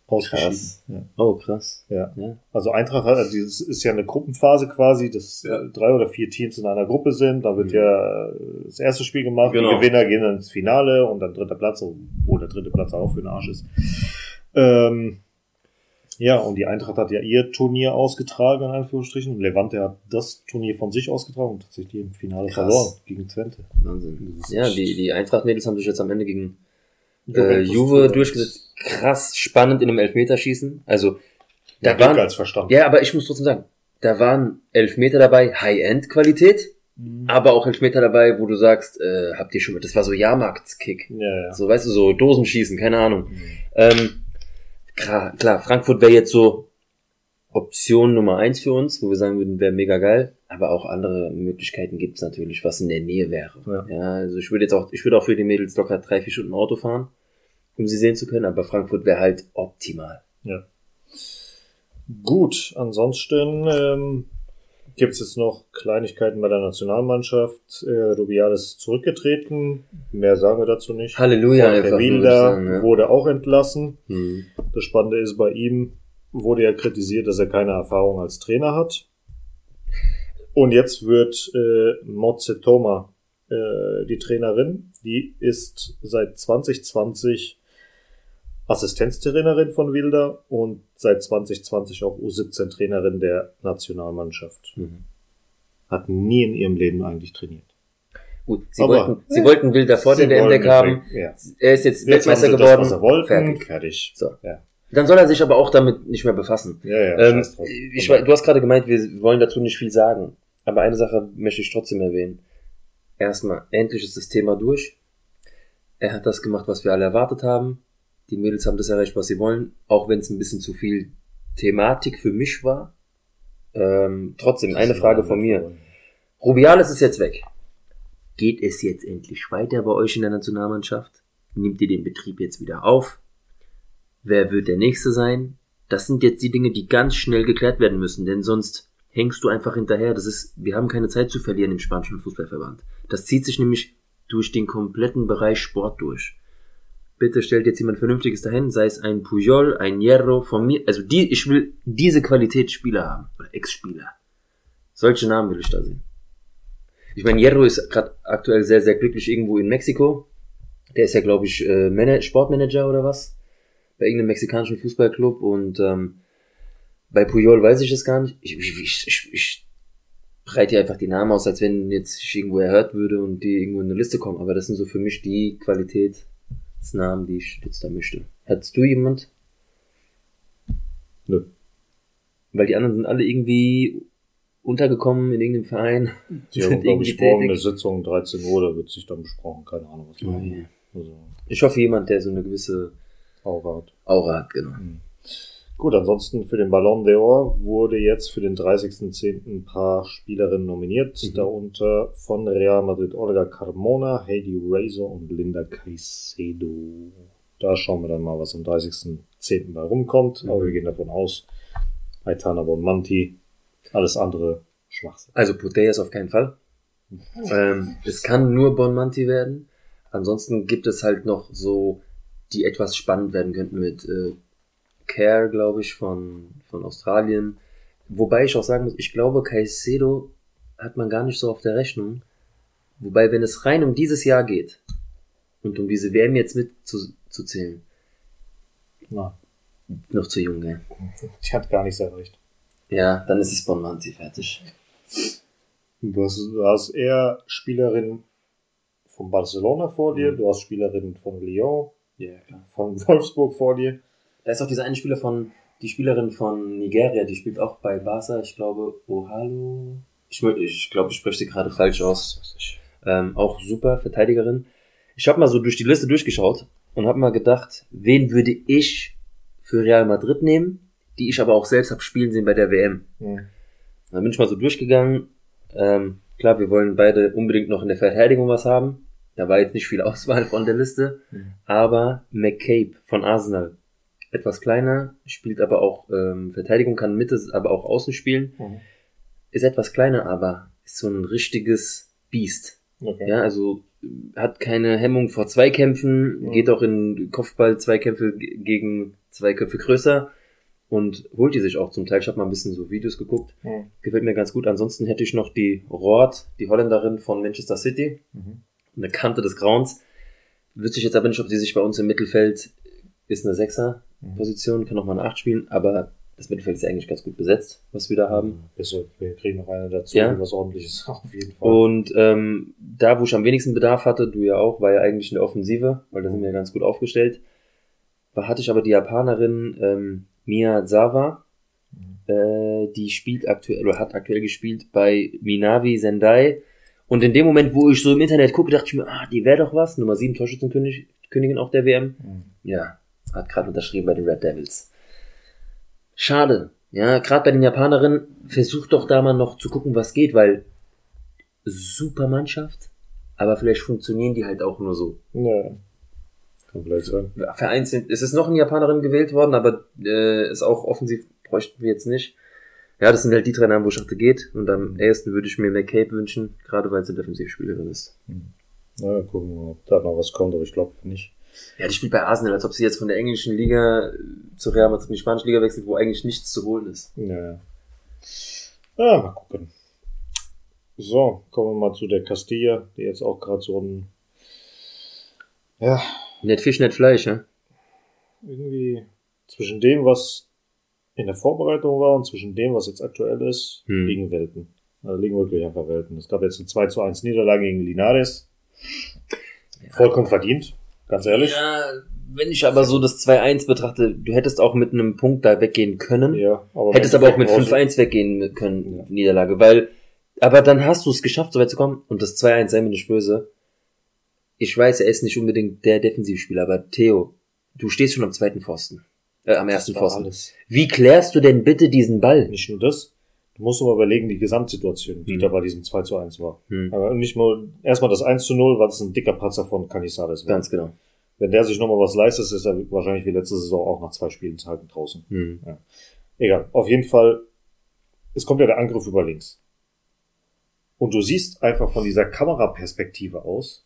ausgeschieden. Krass. Ja. Oh, krass. Ja. Ja. Also Eintracht hat, also das ist ja eine Gruppenphase quasi, dass Ja. drei oder vier Teams in einer Gruppe sind. Da wird Mhm. ja das erste Spiel gemacht. Genau. Die Gewinner gehen dann ins Finale und dann dritter Platz, wo der dritte Platz auch für den Arsch ist. Ähm, ja, und die Eintracht hat ja ihr Turnier ausgetragen, in Anführungsstrichen. Und Levante hat das Turnier von sich ausgetragen und tatsächlich im Finale Krass. verloren gegen Twente. Wahnsinn. Ja, die, die Eintracht-Mädels haben sich jetzt am Ende gegen äh, Juve durchgesetzt. Krass spannend in einem Elfmeterschießen. Also, Ja, da waren, als verstanden. ja, aber ich muss trotzdem sagen, da waren Elfmeter dabei, High-End-Qualität, Mhm. aber auch Elfmeter dabei, wo du sagst, äh, habt ihr schon, das war so Jahrmarktskick. Ja, ja. So, weißt du, so Dosenschießen, keine Ahnung. Mhm. Ähm, klar, klar, Frankfurt wäre jetzt so Option Nummer eins für uns, wo wir sagen würden, wäre mega geil. Aber auch andere Möglichkeiten gibt's natürlich, was in der Nähe wäre. Ja. Ja. also ich würde jetzt auch, ich würde auch für die Mädels locker drei, vier Stunden Auto fahren, um sie sehen zu können, aber Frankfurt wäre halt optimal. Ja. Gut, ansonsten ähm, gibt es jetzt noch Kleinigkeiten bei der Nationalmannschaft. Äh, Rubiales ist zurückgetreten. Mehr sagen wir dazu nicht. Halleluja, ich Wilder ja. wurde auch entlassen. Hm. Das Spannende ist, bei ihm wurde ja kritisiert, dass er keine Erfahrung als Trainer hat. Und jetzt wird äh, Motze Toma äh, die Trainerin. Die ist seit 2020 Assistenztrainerin von Wilder und seit 2020 auch U17-Trainerin der Nationalmannschaft. Mhm. Hat nie in ihrem Leben eigentlich trainiert. Gut, sie Aber- wollten, sie wollten Wilder der WM wollen weg haben. Ja. Er ist jetzt, Jetzt Weltmeister geworden. das, wollten. Fertig. Fertig. So. Ja. Dann soll er sich aber auch damit nicht mehr befassen. Ja, ja, Ähm, ich, du hast gerade gemeint, wir wollen dazu nicht viel sagen. Aber eine Sache möchte ich trotzdem erwähnen. Erstmal, endlich ist das Thema durch. Er hat das gemacht, was wir alle erwartet haben. Die Mädels haben das erreicht, was sie wollen. Auch wenn es ein bisschen zu viel Thematik für mich war. Ähm, trotzdem, eine Frage von mir. Rubiales ist jetzt weg. Geht es jetzt endlich weiter bei euch in der Nationalmannschaft? Nimmt ihr den Betrieb jetzt wieder auf? Wer wird der Nächste sein? Das sind jetzt die Dinge, die ganz schnell geklärt werden müssen, denn sonst hängst du einfach hinterher. Das ist, wir haben keine Zeit zu verlieren im spanischen Fußballverband. Das zieht sich nämlich durch den kompletten Bereich Sport durch. Bitte stellt jetzt jemand Vernünftiges dahin, sei es ein Puyol, ein Hierro von mir. Also die, ich will diese Qualitätsspieler haben. Oder Ex-Spieler. Solche Namen will ich da sehen. Ich meine, Hierro ist gerade aktuell sehr, sehr glücklich irgendwo in Mexiko. Der ist ja, glaube ich, äh, Mana- Sportmanager oder was? Bei irgendeinem mexikanischen Fußballclub und ähm, bei Puyol weiß ich es gar nicht. Ich, ich, ich, ich, breite hier einfach die Namen aus, als wenn jetzt ich irgendwo erhört würde und die irgendwo in eine Liste kommen. Aber das sind so für mich die Qualitätsnamen, die ich jetzt da möchte. Hattest du jemand? Nö. Weil die anderen sind alle irgendwie untergekommen in irgendeinem Verein. Die haben, glaube ich, morgen eine. Sitzung, 13 Uhr, da wird sich dann besprochen. Keine Ahnung, was Oh machen. Also, Ich hoffe jemand, der so eine gewisse Aura hat. Aura hat, genau. Gut, ansonsten für den Ballon d'Or wurde jetzt für den 30.10. ein paar Spielerinnen nominiert, Mhm. darunter von Real Madrid Olga Carmona, Heidi Razor und Linda Caicedo. Da schauen wir dann mal, was am 30.10. bei rumkommt, aber Mhm. wir gehen davon aus, Aitana Bonmanti, alles andere Schwachsinn. Also Putellas auf keinen Fall. Ähm, es kann nur Bonmanti werden. Ansonsten gibt es halt noch so, die etwas spannend werden könnten mit äh, Care, glaube ich, von, von Australien. Wobei ich auch sagen muss, ich glaube, Caicedo hat man gar nicht so auf der Rechnung. Wobei, wenn es rein um dieses Jahr geht und um diese WM jetzt mit zu, zu zählen, Na, noch zu jung, gell? die hat gar nichts erreicht. Ja, dann ist es Bonmanti fertig. Du hast, du hast eher Spielerinnen von Barcelona vor dir, Mhm. du hast Spielerinnen von Lyon, Ja, klar. von [laughs] Wolfsburg vor dir. Da ist auch dieser eine Spieler von, die Spielerin von Nigeria, die spielt auch bei Barca, ich glaube, Ohalo. Ich, ich glaube, ich spreche sie gerade falsch aus. Ähm, auch super Verteidigerin. Ich habe mal so durch die Liste durchgeschaut und habe mal gedacht, wen würde ich für Real Madrid nehmen, die ich aber auch selbst habe spielen sehen bei der WM. Mhm. Dann bin ich mal so durchgegangen Ähm, klar, wir wollen beide unbedingt noch in der Verteidigung was haben. Da war jetzt nicht viel [laughs] Auswahl von der Liste. Mhm. Aber McCabe von Arsenal. Etwas kleiner, spielt aber auch ähm, Verteidigung, kann Mitte, aber auch außen spielen. Mhm. Ist etwas kleiner, aber ist so ein richtiges Biest. Okay. Ja, also hat keine Hemmung vor Zweikämpfen, Mhm. geht auch in Kopfball-Zweikämpfe ge- gegen zwei Köpfe größer und holt die sich auch zum Teil. Ich habe mal ein bisschen so Videos geguckt. Mhm. Gefällt mir ganz gut. Ansonsten hätte ich noch die Roth, die Holländerin von Manchester City. Mhm. Eine Kante des Grauens. Wüsste ich jetzt aber nicht, ob sie sich bei uns im Mittelfeld ist eine Sechser-Position, kann auch mal eine Acht spielen, aber das Mittelfeld ist ja eigentlich ganz gut besetzt, was wir da haben. Besser, wir kriegen noch eine dazu, Ja. was ordentliches [laughs] auf jeden Fall. Und ähm, da, wo ich am wenigsten Bedarf hatte, du ja auch, war ja eigentlich in der Offensive, weil da sind wir ja ganz gut aufgestellt. Da hatte ich aber die Japanerin ähm, Mia Zawa, äh, die spielt aktuell oder hat aktuell gespielt bei Minavi Sendai. Und in dem Moment, wo ich so im Internet gucke, dachte ich mir, ah, die wäre doch was. Nummer 7 Torschützenkönigin Königin auch der WM. Mhm. Ja, hat gerade unterschrieben bei den Red Devils. Schade. Ja, gerade bei den Japanerinnen, versucht doch da mal noch zu gucken, was geht, weil super Mannschaft, aber vielleicht funktionieren die halt auch nur so. Ja. Kann vielleicht sein. Vereinzelt, es ist noch eine Japanerin gewählt worden, aber äh, ist auch offensiv, bräuchten wir jetzt nicht. Ja, das sind halt die drei Namen, wo ich dachte, geht. Und am ersten würde ich mir McCabe wünschen, gerade weil sie Defensivspielerin ist. Na, ja, gucken wir mal, ob da noch was kommt, aber ich glaube nicht. Ja, die spielt bei Arsenal, als ob sie jetzt von der englischen Liga zur Real Madrid in die spanische Liga wechselt, wo eigentlich nichts zu holen ist. Ja, ja. Mal gucken. So, kommen wir mal zu der Castilla, die jetzt auch gerade so ein, ja, Nicht Fisch, nicht Fleisch, ja? irgendwie zwischen dem, was in der Vorbereitung war und zwischen dem, was jetzt aktuell ist, Hm. liegen Welten. Also liegen wirklich einfach Welten. Es gab jetzt eine 2 zu 1 Niederlage gegen Linares. Vollkommen verdient, ganz ehrlich. Ja, wenn ich aber so das 2-1 betrachte, du hättest auch mit einem Punkt da weggehen können. Ja, aber hättest aber auch mit brauchst du- 5-1 weggehen können, Ja. Niederlage, weil, aber dann hast du es geschafft, so weit zu kommen und das 2-1, sei mir nicht böse. Ich weiß, er ist nicht unbedingt der Defensivspieler, aber Theo, du stehst schon am zweiten Pfosten. Äh, am ersten Pfosten. alles. Wie klärst du denn bitte diesen Ball? Nicht nur das, du musst aber überlegen, die Gesamtsituation, die Hm. da bei diesem 2 zu 1 war. Hm, Aber nicht nur, erstmal das 1 zu 0, weil es ein dicker Patzer von Canizares war. ganz genau. Wenn der sich nochmal was leistet, ist er wahrscheinlich wie letzte Saison auch nach zwei Spielen zu halten draußen. Hm. Egal, auf jeden Fall, es kommt ja der Angriff über links. Und du siehst einfach von dieser Kameraperspektive aus,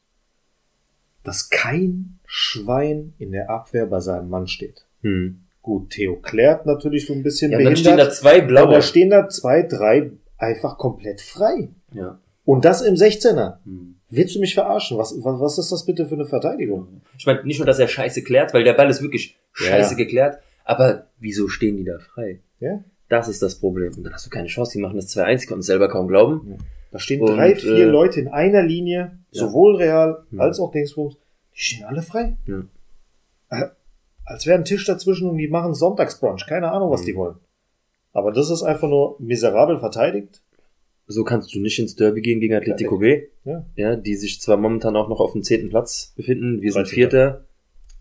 dass kein Schwein in der Abwehr bei seinem Mann steht. Hm. Gut, Theo klärt natürlich so ein bisschen Ja, und dann stehen da zwei aber blaue. da stehen da zwei, drei einfach komplett frei. Ja. Und das im 16er. Hm. Willst du mich verarschen? Was, was, was ist das bitte für eine Verteidigung? Ich meine, nicht nur, dass er scheiße klärt, weil der Ball ist wirklich Ja. scheiße geklärt, aber wieso stehen die da frei? Ja? Das ist das Problem. Und dann hast du keine Chance. Die machen das 2-1, die konnten es selber kaum glauben. Da stehen Und, drei, vier äh, Leute in einer Linie, ja. sowohl Real als auch Dingsbums. Die stehen alle frei. Ja. Äh, Als wäre ein Tisch dazwischen und die machen Sonntagsbrunch. Keine Ahnung, was Mhm. die wollen. Aber das ist einfach nur miserabel verteidigt. So kannst du nicht ins Derby gehen gegen Atletico B. Ja. Ja, die sich zwar momentan auch noch auf dem zehnten Platz befinden. Wir sind 13.. Vierter.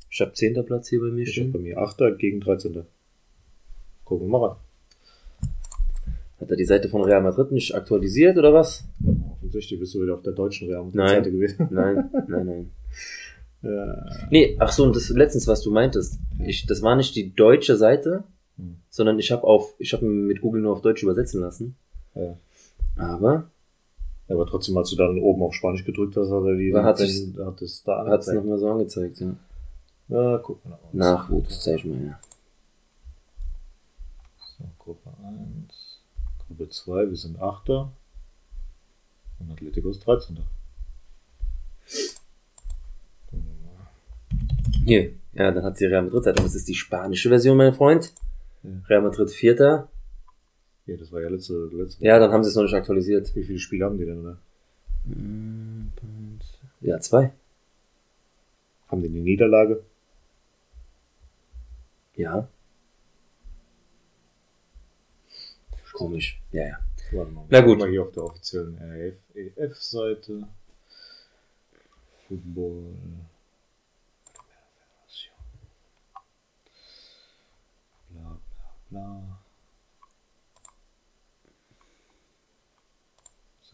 Ich habe zehnter Platz hier bei mir Ich habe bei mir 8. gegen 13. Gucken wir mal rein. Hat er die Seite von Real Madrid nicht aktualisiert oder was? Offensichtlich bist du wieder auf der deutschen Real Nein. Seite gewesen. [laughs] Nein, nein, nein. [laughs] Ja. Nee, ach so, und das letztens, was du meintest. Ich, das war nicht die deutsche Seite, Hm. sondern ich habe auf, ich habe mit Google nur auf Deutsch übersetzen lassen. Ja. Aber Aber trotzdem, als du dann oben auf Spanisch gedrückt hast, hat er die, hat es da hat es angezeigt. nochmal so angezeigt, ja. Ja, guck mal. Nachwuchs, zeig ich mal, ja. So, Gruppe 1, Gruppe 2, wir sind 8. Und Atletico ist 13. Gucken wir mal. Hier, ja, dann hat sie Real Madrid Seite. Das ist die spanische Version, mein Freund. Ja. Real Madrid Vierter. Ja, das war ja letzte, letzte Ja, dann haben sie es noch nicht aktualisiert. Wie viele Spiele haben die denn, ne? Ja, zwei. Haben die eine Niederlage? Ja. Komisch. Ja, ja. Warte mal. Na gut. Mal hier auf der offiziellen RAF-Seite. Football. Bla, bla, bla.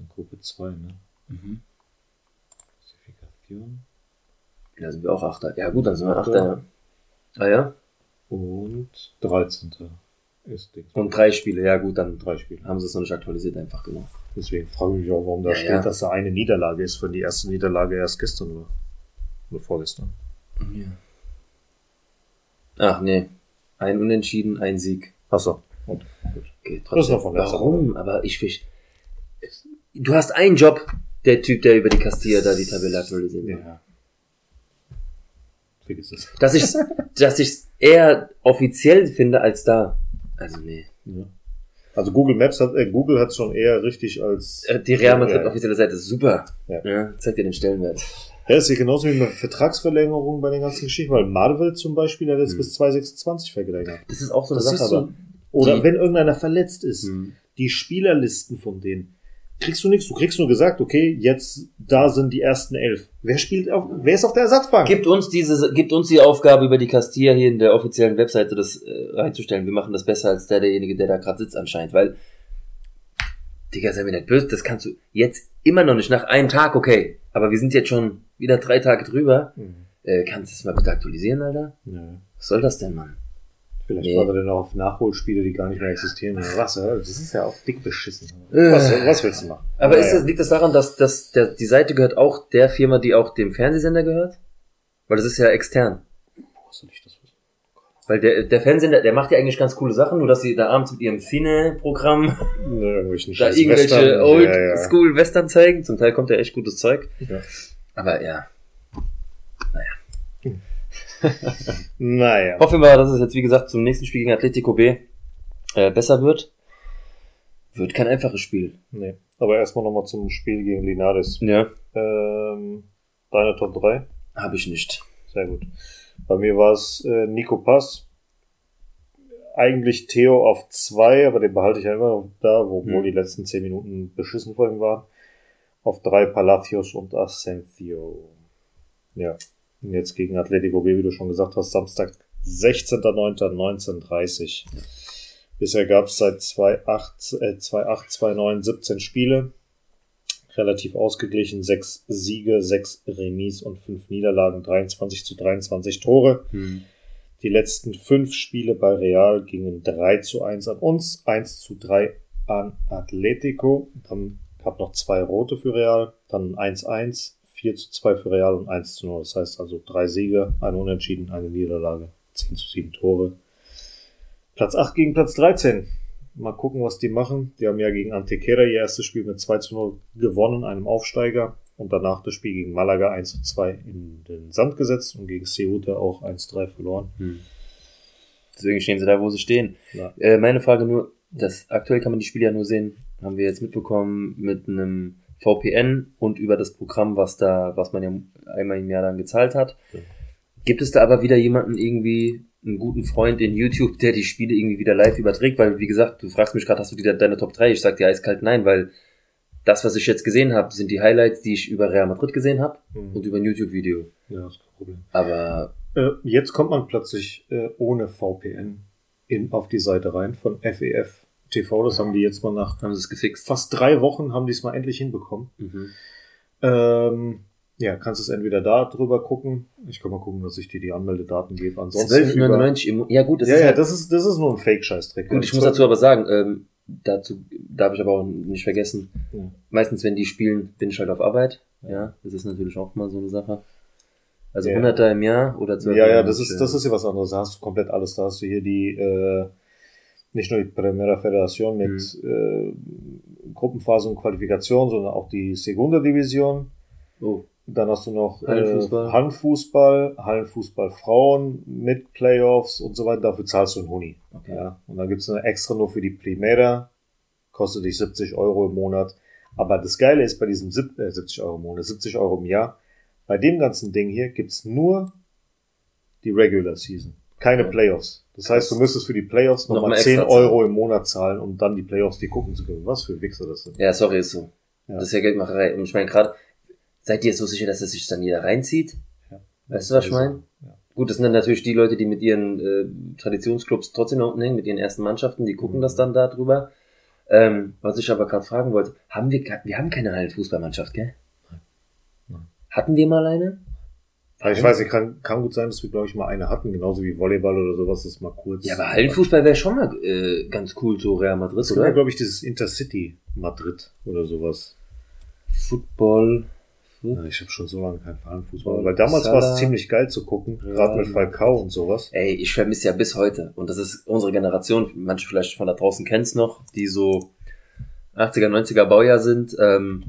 dann Gruppe 2, ne? Mhm. Klassifikation. Da sind wir auch Achter. Ja gut, dann sind wir Achter. Ah ja? Und 13. ist Dings. Und drei Spiele, ja gut, dann drei Spiele. haben sie es noch nicht aktualisiert, einfach genau. Deswegen frage ich mich auch, warum da Ja, steht, ja. dass da eine Niederlage ist, wenn die erste Niederlage erst gestern war. Oder vorgestern. Ja. Ach nee. Ein Unentschieden, ein Sieg. Achso. Und gut. Okay, Das ist noch von Warum? Aber ich fisch. Du hast einen Job, der Typ, der über die Castilla da die Tabelle aktualisiert. Ja. Vergiss es. Dass ich, dass ich eher offiziell finde als da. Also nee. Ja. Also Google Maps hat, äh, Google hat schon eher richtig als. Äh, Die Real Madrid offizielle Seite ist super. Ja. Ja. zeigt dir den Stellenwert. Ja, ist ja genauso wie mit Vertragsverlängerung bei den ganzen Geschichten, weil Marvel zum Beispiel hat jetzt Hm. bis 2026 verlängert. Das ist auch so eine Das Sache, aber. Oder Die- wenn irgendeiner verletzt ist, Hm. die Spielerlisten von denen, kriegst du nichts. Du kriegst nur gesagt, okay, jetzt da sind die ersten elf. Wer spielt auf, wer ist auf der Ersatzbank? Gibt uns diese, gibt uns die Aufgabe, über die Castilla hier in der offiziellen Webseite das äh, reinzustellen. Wir machen das besser als der, derjenige, der da gerade sitzt anscheinend, weil, Digga, sei mir nicht böse, das kannst du jetzt immer noch nicht, nach einem Tag, okay. Aber wir sind jetzt schon wieder drei Tage drüber. Hm. Äh, kannst du das mal bitte aktualisieren, Alter? Ja. Was soll das denn, Mann? Vielleicht Nee. war er dann auch auf Nachholspiele, die gar nicht mehr existieren. Was? Das ist ja auch dick beschissen. Äh. Was, was willst du machen? Aber Naja. das, liegt das daran, dass, dass der, die Seite gehört auch der Firma, die auch dem Fernsehsender gehört? Weil das ist ja extern. Woher soll ich das wissen? Weil der, der Fernsehsender, der macht ja eigentlich ganz coole Sachen, nur dass sie da abends mit ihrem Fine-Programm [laughs] Ne, irgendwelchen da irgendwelche Western. Old Ja, ja. Zeigen. Zum Teil kommt ja echt gutes Zeug. Aber ja. Naja. Hoffen wir, dass es jetzt, wie gesagt, zum nächsten Spiel gegen Atletico B äh, besser wird. Wird kein einfaches Spiel. Nee. Aber erstmal nochmal zum Spiel gegen Linares. Ja. Ähm, deine Top 3? Habe ich nicht. Sehr gut. Bei mir war es äh, Nico Pass. Eigentlich Theo auf 2, aber den behalte ich ja immer noch da, obwohl Hm. die letzten 10 Minuten beschissen vor ihm waren. Auf 3 Palacios und Asensio. Ja. Jetzt gegen Atletico B, wie du schon gesagt hast, Samstag 16.09.1930. Bisher gab es seit 2.8, äh, 2.8, 2.9, 17 Spiele. Relativ ausgeglichen, 6 Siege, 6 Remis und 5 Niederlagen, 23 zu 23 Tore. Hm. Die letzten 5 Spiele bei Real gingen 3 zu 1 an uns, 1 zu 3 an Atletico. Dann gab noch zwei rote für Real, dann 1-1, 4 zu 2 für Real und 1 zu 0. Das heißt also drei Siege, ein Unentschieden, eine Niederlage, 10 zu 7 Tore. Platz 8 gegen Platz 13. Mal gucken, was die machen. Die haben ja gegen Antequera ihr erstes Spiel mit 2 zu 0 gewonnen, einem Aufsteiger. Und danach das Spiel gegen Malaga 1 zu 2 in den Sand gesetzt und gegen Ceuta auch 1 zu 3 verloren. Hm. Deswegen stehen sie da, wo sie stehen. Ja. Äh, meine Frage nur, das aktuell kann man die Spiele ja nur sehen, haben wir jetzt mitbekommen mit einem VPN und über das Programm, was da, was man ja einmal im Jahr dann gezahlt hat. Gibt es da aber wieder jemanden irgendwie, einen guten Freund in YouTube, der die Spiele irgendwie wieder live überträgt? Weil, wie gesagt, du fragst mich gerade, hast du wieder deine Top 3? Ich sag dir eiskalt nein, weil das, was ich jetzt gesehen habe, sind die Highlights, die ich über Real Madrid gesehen habe Mhm. und über ein YouTube-Video. Ja, ist kein Problem. Aber Äh, jetzt kommt man plötzlich äh, ohne VPN in, auf die Seite rein von FEF TV. Das haben die jetzt mal nach haben gefixt. fast drei Wochen haben die es mal endlich hinbekommen. Mhm. Ähm, ja, kannst es entweder da drüber gucken. Ich kann mal gucken, dass ich dir die Anmeldedaten gebe. Ansonsten über, 12,99 im, ja gut, das ja, ist ja, halt- das ist, das ist nur ein Fake-Scheiß-Trick. Gut, ich muss dazu aber sagen, ähm, dazu darf ich aber auch nicht vergessen, Ja. meistens, wenn die spielen, bin ich halt auf Arbeit. Ja, das ist natürlich auch mal so eine Sache. Also Ja. 100er im Jahr oder 12 Ja, ja, das ist, das ist ja was anderes. Da hast du komplett alles. Da hast du hier die, äh, nicht nur die Primera Federation mit äh, Gruppenphase und Qualifikation, sondern auch die Segunda Division. Oh, Dann hast du noch Hallenfußball. Äh, Handfußball, Hallenfußball Frauen mit Playoffs und so weiter. Dafür zahlst du einen Huni. okay. Ja. Und dann gibt's eine extra nur für die Primera. Kostet dich 70 Euro im Monat. Aber das Geile ist bei diesem sieb- äh, 70 Euro im Monat, 70 Euro im Jahr, bei dem ganzen Ding hier gibt's nur die Regular Season. Keine. Playoffs. Das heißt, du müsstest für die Playoffs Nochmal extra 10 zahlen. Euro im Monat zahlen, um dann die Playoffs die gucken zu können. Was für Wichser das sind. Ja, sorry, ist so. Ja. Das ist ja Geldmacherei. Und ich meine gerade, seid ihr so sicher, dass das sich dann jeder reinzieht? Ja. Weißt du, was ich meine? Ja. Gut, das sind dann natürlich die Leute, die mit ihren äh, Traditionsclubs trotzdem noch unten hängen, mit ihren ersten Mannschaften, die gucken Mhm. das dann da drüber. Ähm, was ich aber gerade fragen wollte, haben wir, wir haben keine Hallenfußballmannschaft, gell? Nein. Hatten wir mal eine? Aber ich weiß nicht, kann, kann gut sein, dass wir, glaube ich, mal eine hatten, genauso wie Volleyball oder sowas, das mal kurz. Ja, aber Hallenfußball wäre schon mal äh, ganz cool, so Real Madrid, Das oder? glaube ich, dieses Intercity Madrid oder sowas. Football. Ja, ich habe schon so lange keinen Hallenfußball. Weil damals war es ziemlich geil zu gucken, Ja. gerade mit Falcao und sowas. Ey, ich vermisse ja bis heute. Und das ist unsere Generation, manche vielleicht von da draußen kennen's noch, die so 80er, 90er Baujahr sind. Ähm,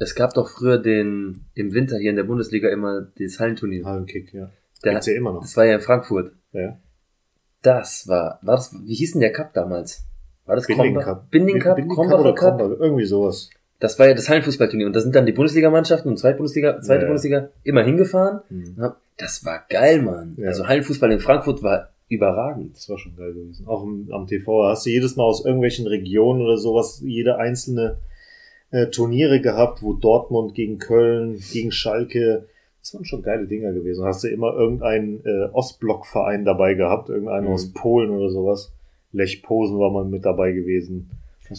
es gab doch früher den, im Winter hier in der Bundesliga immer das Hallenturnier. Hallenkick, ja. Der, Gibt's ja immer noch. das war ja in Frankfurt. Ja. Das war, war das, wie hieß denn der Cup damals? War das Binding Kromba- Cup. Binding Cup, Binding Krombacher oder Cup? Krombacher, irgendwie sowas. Das war ja das Hallenfußballturnier. Und da sind dann die Bundesligamannschaften und zweite Bundesliga, zweite Ja. Bundesliga immer hingefahren. Mhm. Das war geil, Mann. Ja. Also Hallenfußball in Frankfurt war überragend. Das war schon geil gewesen. Auch im, am TV hast du jedes Mal aus irgendwelchen Regionen oder sowas jede einzelne äh, Turniere gehabt, wo Dortmund gegen Köln, gegen Schalke, das waren schon geile Dinger gewesen. Hast du immer irgendeinen äh, Ostblockverein dabei gehabt, irgendeinen Mhm. aus Polen oder sowas. Lech Posen war mal mit dabei gewesen.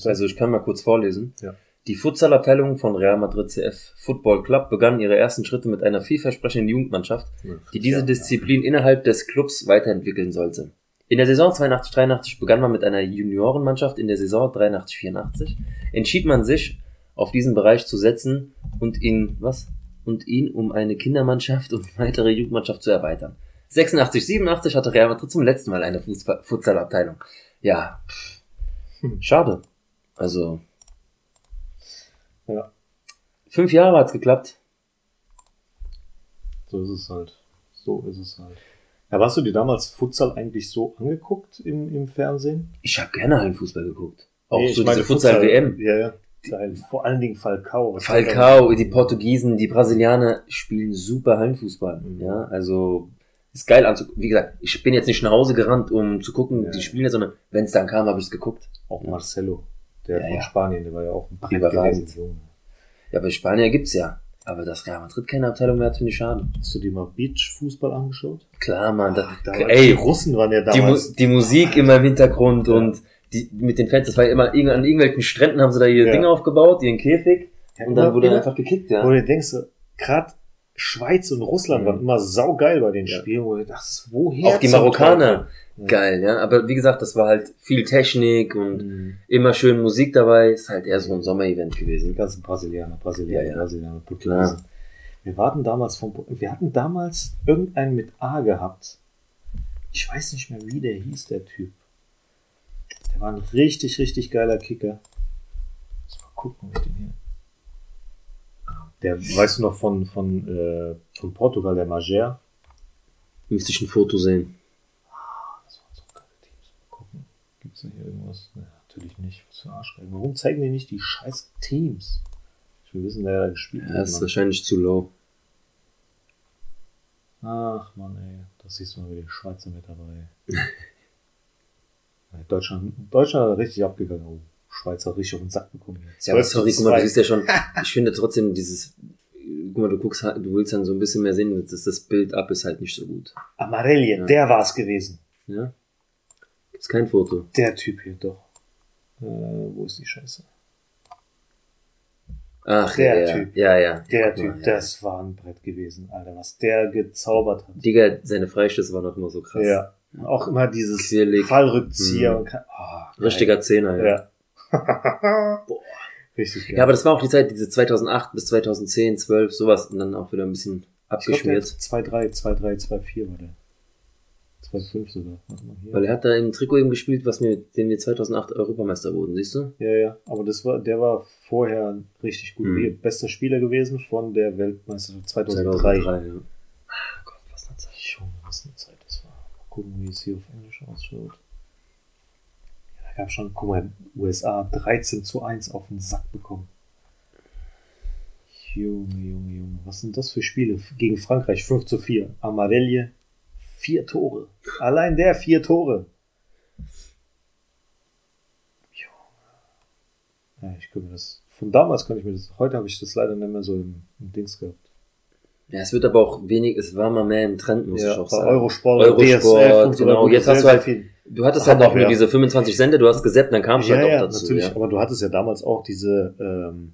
Also ich kann mal kurz vorlesen. Ja. Die Futsalabteilung von Real Madrid CF Football Club begann ihre ersten Schritte mit einer vielversprechenden Jugendmannschaft, die diese Disziplin innerhalb des Clubs weiterentwickeln sollte. In der Saison 82-83 begann man mit einer Juniorenmannschaft, in der Saison 83-84 entschied man sich, auf diesen Bereich zu setzen und ihn, was? Und ihn um eine Kindermannschaft und weitere Jugendmannschaft zu erweitern. 86-87 hatte Real Madrid zum letzten Mal eine Fußball- Futsalabteilung. Ja, Hm. schade. Also, Ja. fünf Jahre hat's geklappt. So ist es halt. So ist es halt. Ja, warst du dir damals Futsal eigentlich so angeguckt im, im Fernsehen? Ich habe gerne Hallenfußball geguckt. Auch Nee, so diese Futsal-WM. Ja, ja. Geil. Vor allen Dingen Falcao. Falcao, die Portugiesen, die Brasilianer spielen super Hallenfußball. Mhm. Ja, also ist geil anzugucken. Wie gesagt, ich bin jetzt nicht nach Hause gerannt, um zu gucken, Ja. die spielen jetzt, sondern wenn es dann kam, habe ich es geguckt. Auch Marcelo, der Ja, von ja. Spanien, der war ja auch ein. Junge. Ja, bei Spanier gibt's ja. Aber dass Real Madrid keine Abteilung mehr hat, finde ich schade. Hast du dir mal Beachfußball angeschaut? Klar, Mann. Da, Da die ey, Russen waren ja die, Mu damals. die Musik immer im Hintergrund und die, mit den Fans, das war ja immer an irgendwelchen Stränden haben sie da ihr Ja. Ding aufgebaut, ihren Käfig Ja, und dann wurde immer- einfach gekickt, ja. Wo du denkst, gerade Schweiz und Russland Mhm. waren immer saugeil bei den Ja. Spielen, wo du dachtest, woher Auch die Marokkaner. Ja. Geil, ja. Aber wie gesagt, das war halt viel Technik und Mhm. immer schön Musik dabei. Ist halt eher so ein Sommerevent Die gewesen. ganzen Brasilianer, Brasilianer, Ja, ja. Brasilianer. Portugiesen. Wir warten damals vom, wir hatten damals irgendeinen mit A gehabt. Ich weiß nicht mehr, wie der hieß, der Typ. Der war ein richtig, richtig geiler Kicker. Muss mal gucken, ob ich den hier. Der, weißt du noch von, von, äh, von Portugal, der Mager? Müsste ich ein Foto sehen. Das waren so geile Teams. Mal gucken. Gibt's da hier irgendwas? Ne, natürlich nicht. Was für Arschgeil. Warum zeigen die nicht die scheiß Teams? Ich will wissen, wer da gespielt Ja, ist wahrscheinlich zu low. Ach man, ey, das siehst du mal wieder die Schweizer mit dabei. [laughs] Deutschland, Deutschland hat richtig abgegangen. Oh, Schweiz hat richtig auf den Sack bekommen. Ja, aber 12 sorry, guck mal, du 2. siehst ja schon, [laughs] ich finde trotzdem dieses, guck mal, du guckst, halt- du willst dann so ein bisschen mehr sehen, dass das Bild ab ist halt nicht so gut. Amarelli, Ja. der war es gewesen. Ja? Gibt's kein Foto. Der Typ hier, doch. Äh, wo ist die Scheiße? Ach, Der ja. Typ. Ja, ja. Der mal, Typ, ja. das war ein Brett gewesen, Alter, was der gezaubert hat. Digga, seine Freistöße waren auch immer so krass. Ja. Auch immer dieses Quirlig. Fallrückzieher Mhm. und kann, oh, geil. Richtiger Zehner, ja. Ja. [laughs] Boah. Richtig geil. Ja, aber das war auch die Zeit, diese 2008 bis 2010, 12, sowas, und dann auch wieder ein bisschen abgeschmiert. 2-3, 2-3, 2-4 war der. 2-5 sogar. Weil er hat da im Trikot eben gespielt, was wir, dem wir 2008 Europameister wurden, siehst du? Ja, ja, aber das war, der war vorher richtig gut. Mhm. Bester Spieler gewesen von der Weltmeisterschaft 2003. ja. Ah, Gott, was eine Zeit. Junge, was eine Zeit das war. Mal gucken, wie es hier auf Englisch ausschaut. Ja, da gab schon, guck mal, USA 13 zu 1 auf den Sack bekommen. Junge, Junge, Junge. Was sind das für Spiele? Gegen Frankreich 5 zu 4. Amarelli, vier Tore. Allein der vier Tore. Junge. Ja, ich könnte mir das. Von damals kann ich mir das. Heute habe ich das leider nicht mehr so im, im Dings gehabt. Ja, es wird aber auch wenig, es war mal mehr im Trend, muss Ja, ich auch sagen. Eurosport, Eurosport, DSF und so genau. Jetzt hast du halt- viel. Du hattest halt auch nur ja. diese 25 Sende, du hast gesäppt, dann kamst du Ja, halt auch ja, dazu. natürlich. Ja. Aber du hattest ja damals auch diese, ähm,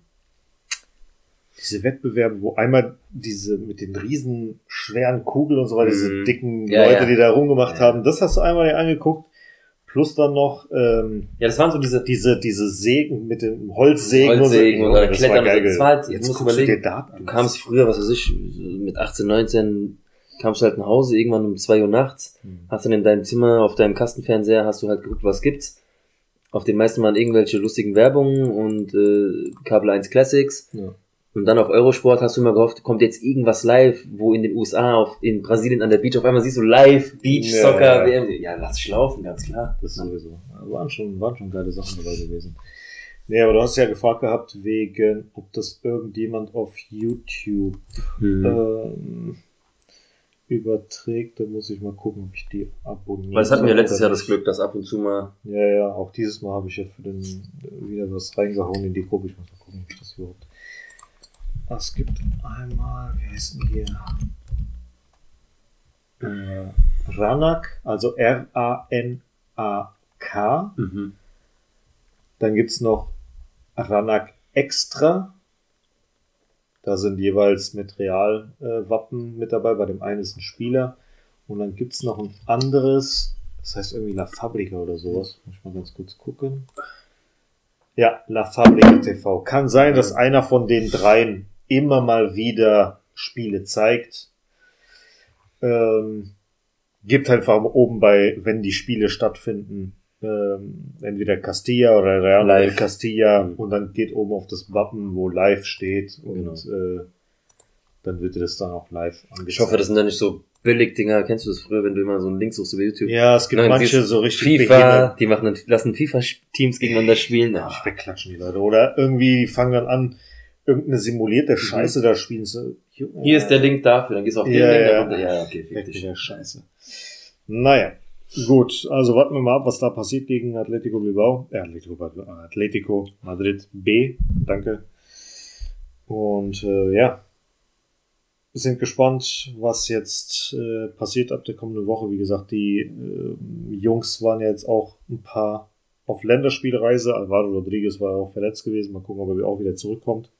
diese Wettbewerbe, wo einmal diese mit den riesen schweren Kugeln und so weiter, diese Mhm. dicken Ja, Leute, die da rumgemacht haben, das hast du einmal dir angeguckt. Plus dann noch ähm, ja, das waren so diese diese diese Sägen mit dem Holzsägen, Holzsägen oder Junge, das war Klettern. geil. Das war halt, Jetzt musst du du überlegen, da Du kamst früher, was weiß ich, mit 18, 19, kamst du halt nach Hause, irgendwann um 2 Uhr nachts, Mhm. hast dann in deinem Zimmer, auf deinem Kastenfernseher, hast du halt geguckt, was gibt's. Auf den meisten waren irgendwelche lustigen Werbungen und äh, Kabel 1 Classics. Ja. Und dann auf Eurosport hast du immer gehofft, kommt jetzt irgendwas live, wo in den USA, auf, in Brasilien an der Beach auf einmal siehst du live Beach Ja, Soccer ja. WM. Ja, lass ich laufen, ganz klar. Das sowieso. Waren schon, waren schon geile Sachen dabei gewesen. Nee, aber du hast ja gefragt gehabt, wegen, ob das irgendjemand auf YouTube Hm. ähm, überträgt. Da muss ich mal gucken, ob ich die abonniere. Weil das hatten wir letztes Jahr das. Glück, dass ab und zu mal Ja, ja, auch dieses Mal habe ich ja für den wieder was reingehauen in die Gruppe. Ich muss mal gucken, ob ich das überhaupt. Es gibt einmal, wer ist denn hier? Äh, Ranak, also R-A-N-A-K. Mhm. Dann gibt's noch Ranak Extra. Da sind jeweils mit Realwappen mit dabei. Bei dem einen ist ein Spieler. Und dann gibt's noch ein anderes. Das heißt irgendwie La Fabrica oder sowas. Muss ich mal ganz kurz gucken. Ja, La Fabrica TV. Kann sein, dass einer von den dreien immer mal wieder Spiele zeigt. Ähm, gibt einfach oben bei, wenn die Spiele stattfinden, ähm, entweder Castilla oder Real Madrid Live. Castilla Mhm. und dann geht oben auf das Wappen, wo live steht und Genau. äh, dann wird dir das dann auch live angezeigt. Ich hoffe, das sind dann nicht so billig Dinger. Kennst du das früher, wenn du immer so einen Link suchst über YouTube? Ja, es gibt manche so richtig FIFA, Beginner. die machen dann, lassen FIFA-Teams gegeneinander spielen. Ja, ich wegklatschen die Leute. Oder irgendwie fangen dann an, irgendeine simulierte Scheiße da spielen. Junge, Mhm. Hier ist der Link dafür, dann gehst du auf den Ja, Link, ja. runter. Ja, okay, fick dich. Scheiße. Naja, gut. Also warten wir mal ab, was da passiert gegen Atletico Bilbao. Äh, Atletico, Atletico Madrid B. Danke. Und äh, ja, wir sind gespannt, was jetzt äh, passiert ab der kommenden Woche. Wie gesagt, die äh, Jungs waren ja jetzt auch ein paar auf Länderspielreise. Alvaro Rodriguez war auch verletzt gewesen. Mal gucken, ob er auch wieder zurückkommt.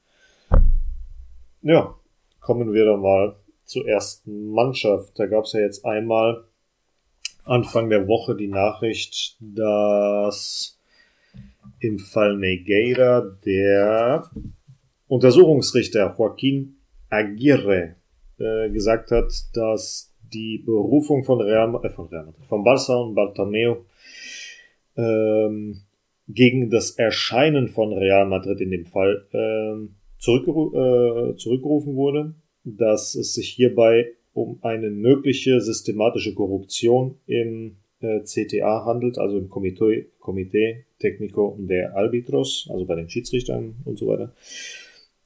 Ja, kommen wir dann mal zur ersten Mannschaft. Da gab es ja jetzt einmal Anfang der Woche die Nachricht, dass im Fall Negeira der Untersuchungsrichter Joaquin Aguirre äh, gesagt hat, dass die Berufung von Real, äh, von Real von Barça und Bartomeu ähm, gegen das Erscheinen von Real Madrid in dem Fall ähm, zurückgeru äh, zurückgerufen wurde, dass es sich hierbei um eine mögliche systematische Korruption im äh, CTA handelt, also im Komitee, Komitee Técnico der Arbitros, also bei den Schiedsrichtern und so weiter.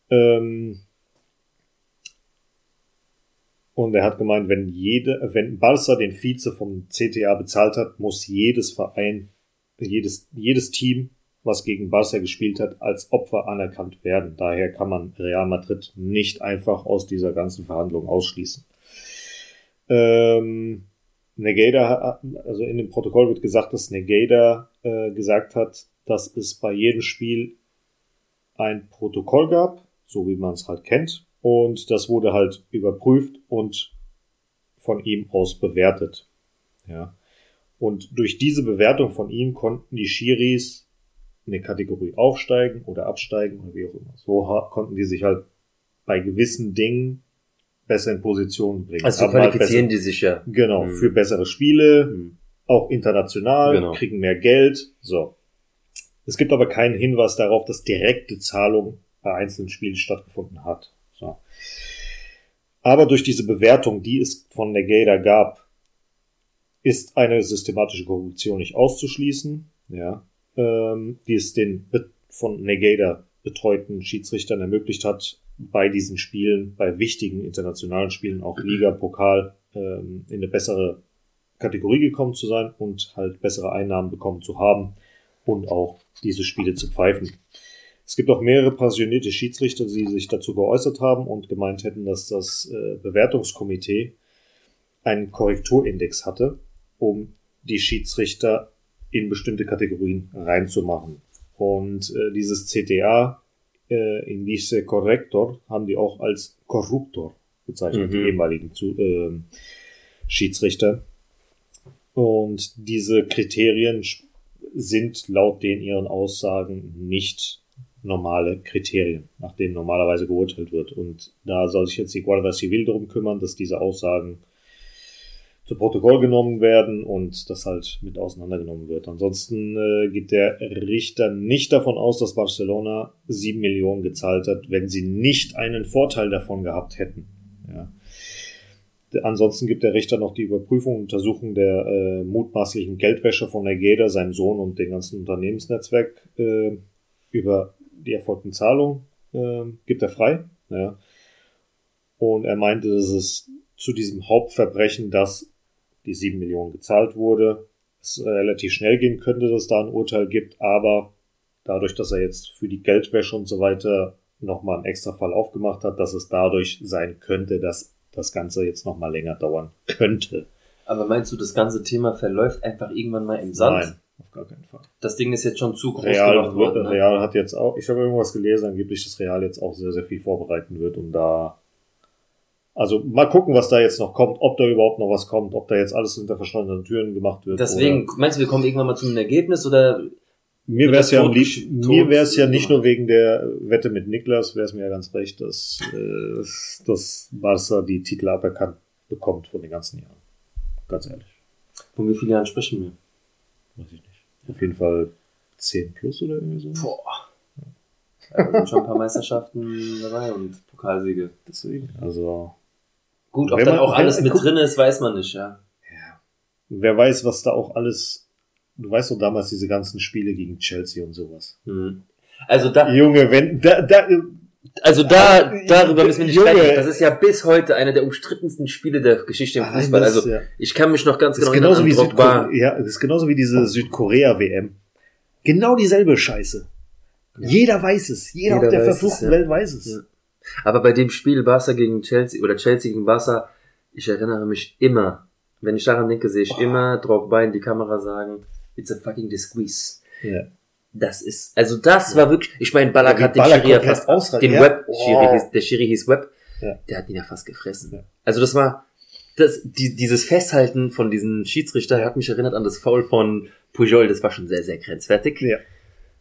Ähm, und er hat gemeint, wenn jede, wenn Barca den Vize vom CTA bezahlt hat, muss jedes Verein, jedes, jedes Team, was gegen Barca gespielt hat, als Opfer anerkannt werden. Daher kann man Real Madrid nicht einfach aus dieser ganzen Verhandlung ausschließen. Ähm, Negeda, also in dem Protokoll wird gesagt, dass Negeda äh, gesagt hat, dass es bei jedem Spiel ein Protokoll gab, so wie man es halt kennt, und das wurde halt überprüft und von ihm aus bewertet. Ja. Und durch diese Bewertung von ihm konnten die Schiris eine Kategorie aufsteigen oder absteigen oder wie auch immer. So konnten die sich halt bei gewissen Dingen besser in Position bringen. Also Haben halt qualifizieren besser, die sich ja. Genau, Mhm. für bessere Spiele, Mhm. auch international, Genau. kriegen mehr Geld. So. Es gibt aber keinen Hinweis darauf, dass direkte Zahlung bei einzelnen Spielen stattgefunden hat. So. Aber durch diese Bewertung, die es von Negada gab, ist eine systematische Korruption nicht auszuschließen, ja, ähm, die es den von Negada betreuten Schiedsrichtern ermöglicht hat, bei diesen Spielen, bei wichtigen internationalen Spielen, auch [clears throat] Liga, Pokal, ähm, in eine bessere Kategorie gekommen zu sein und halt bessere Einnahmen bekommen zu haben und auch diese Spiele zu pfeifen. Es gibt auch mehrere passionierte Schiedsrichter, die sich dazu geäußert haben und gemeint hätten, dass das äh, Bewertungskomitee einen Korrekturindex hatte, um die Schiedsrichter in bestimmte Kategorien reinzumachen. Und äh, dieses CTA, äh, Indice Corrector, haben die auch als Korruptor bezeichnet, Mhm. die ehemaligen zu, äh, Schiedsrichter. Und diese Kriterien sind laut den ihren Aussagen nicht normale Kriterien, nach denen normalerweise geurteilt wird. Und da soll sich jetzt die Guardia Civil darum kümmern, dass diese Aussagen zu Protokoll genommen werden und das halt mit auseinandergenommen wird. Ansonsten äh, geht der Richter nicht davon aus, dass Barcelona sieben Millionen gezahlt hat, wenn sie nicht einen Vorteil davon gehabt hätten. Ja. Ansonsten gibt der Richter noch die Überprüfung und Untersuchung der äh, mutmaßlichen Geldwäsche von Negeda, seinem Sohn und dem ganzen Unternehmensnetzwerk äh, über die erfolgten Zahlungen äh, gibt er frei. Ja. Und er meinte, dass es zu diesem Hauptverbrechen, dass die sieben Millionen gezahlt wurde, es äh, relativ schnell gehen könnte, dass es da ein Urteil gibt, aber dadurch, dass er jetzt für die Geldwäsche und so weiter nochmal einen extra Fall aufgemacht hat, dass es dadurch sein könnte, dass das Ganze jetzt nochmal länger dauern könnte. Aber meinst du, das ganze Thema verläuft einfach irgendwann mal im Sand? Nein, auf gar keinen Fall. Das Ding ist jetzt schon zu groß Real, gemacht worden. Ne? Real hat jetzt auch, ich habe irgendwas gelesen, angeblich, dass Real jetzt auch sehr, sehr viel vorbereiten wird, um da, also mal gucken, was da jetzt noch kommt, ob da überhaupt noch was kommt, ob da jetzt alles hinter verschlossenen Türen gemacht wird. Deswegen, meinst du, wir kommen irgendwann mal zu einem Ergebnis oder mir wäre es ja am liebsten, mir wäre es ja nicht nur wegen der Wette mit Niklas, wäre es mir ja ganz recht, dass, äh, dass Barca die Titel aberkannt bekommt von den ganzen Jahren. Ganz ehrlich. von wie vielen Jahren sprechen wir? Weiß ich nicht. Auf jeden Fall 10 plus oder irgendwie so. Boah. Ja, da sind schon ein paar Meisterschaften [laughs] dabei und Pokalsiege. Deswegen. Also, Gut, ob Wenn dann man- auch alles mit drin ist, weiß man nicht, ja. wer weiß, was da auch alles. Du weißt doch damals diese ganzen Spiele gegen Chelsea und sowas. Hm. Also da, Junge, wenn da, da also da, Ja, darüber müssen wir nicht Junge. sprechen. Das ist ja bis heute einer der umstrittensten Spiele der Geschichte im Fußball. das, Also ja, ich kann mich noch ganz genau genauso wie erinnern Drogba. Südkorea, ja, das ist genauso wie diese Südkorea WM. Genau dieselbe Scheiße. Ja. Jeder weiß es. Jeder, Jeder auf der verfluchten ja. Welt weiß es. Ja. Aber bei dem Spiel Barca gegen Chelsea oder Chelsea gegen Barca, ich erinnere mich immer, wenn ich daran denke, sehe ich Oh. immer Drogba in die Kamera sagen, it's a fucking disgrace. Ja. Das ist, also das war wirklich, ich meine, Ballack Ja, hat den Schiri ja fast, den ja. Web, Oh. Der Schiri hieß Web, Ja. der hat ihn ja fast gefressen. Ja. Also das war, das, die, dieses Festhalten von diesen Schiedsrichter Ja. hat mich erinnert an das Foul von Pujol, das war schon sehr, sehr grenzwertig. Ja.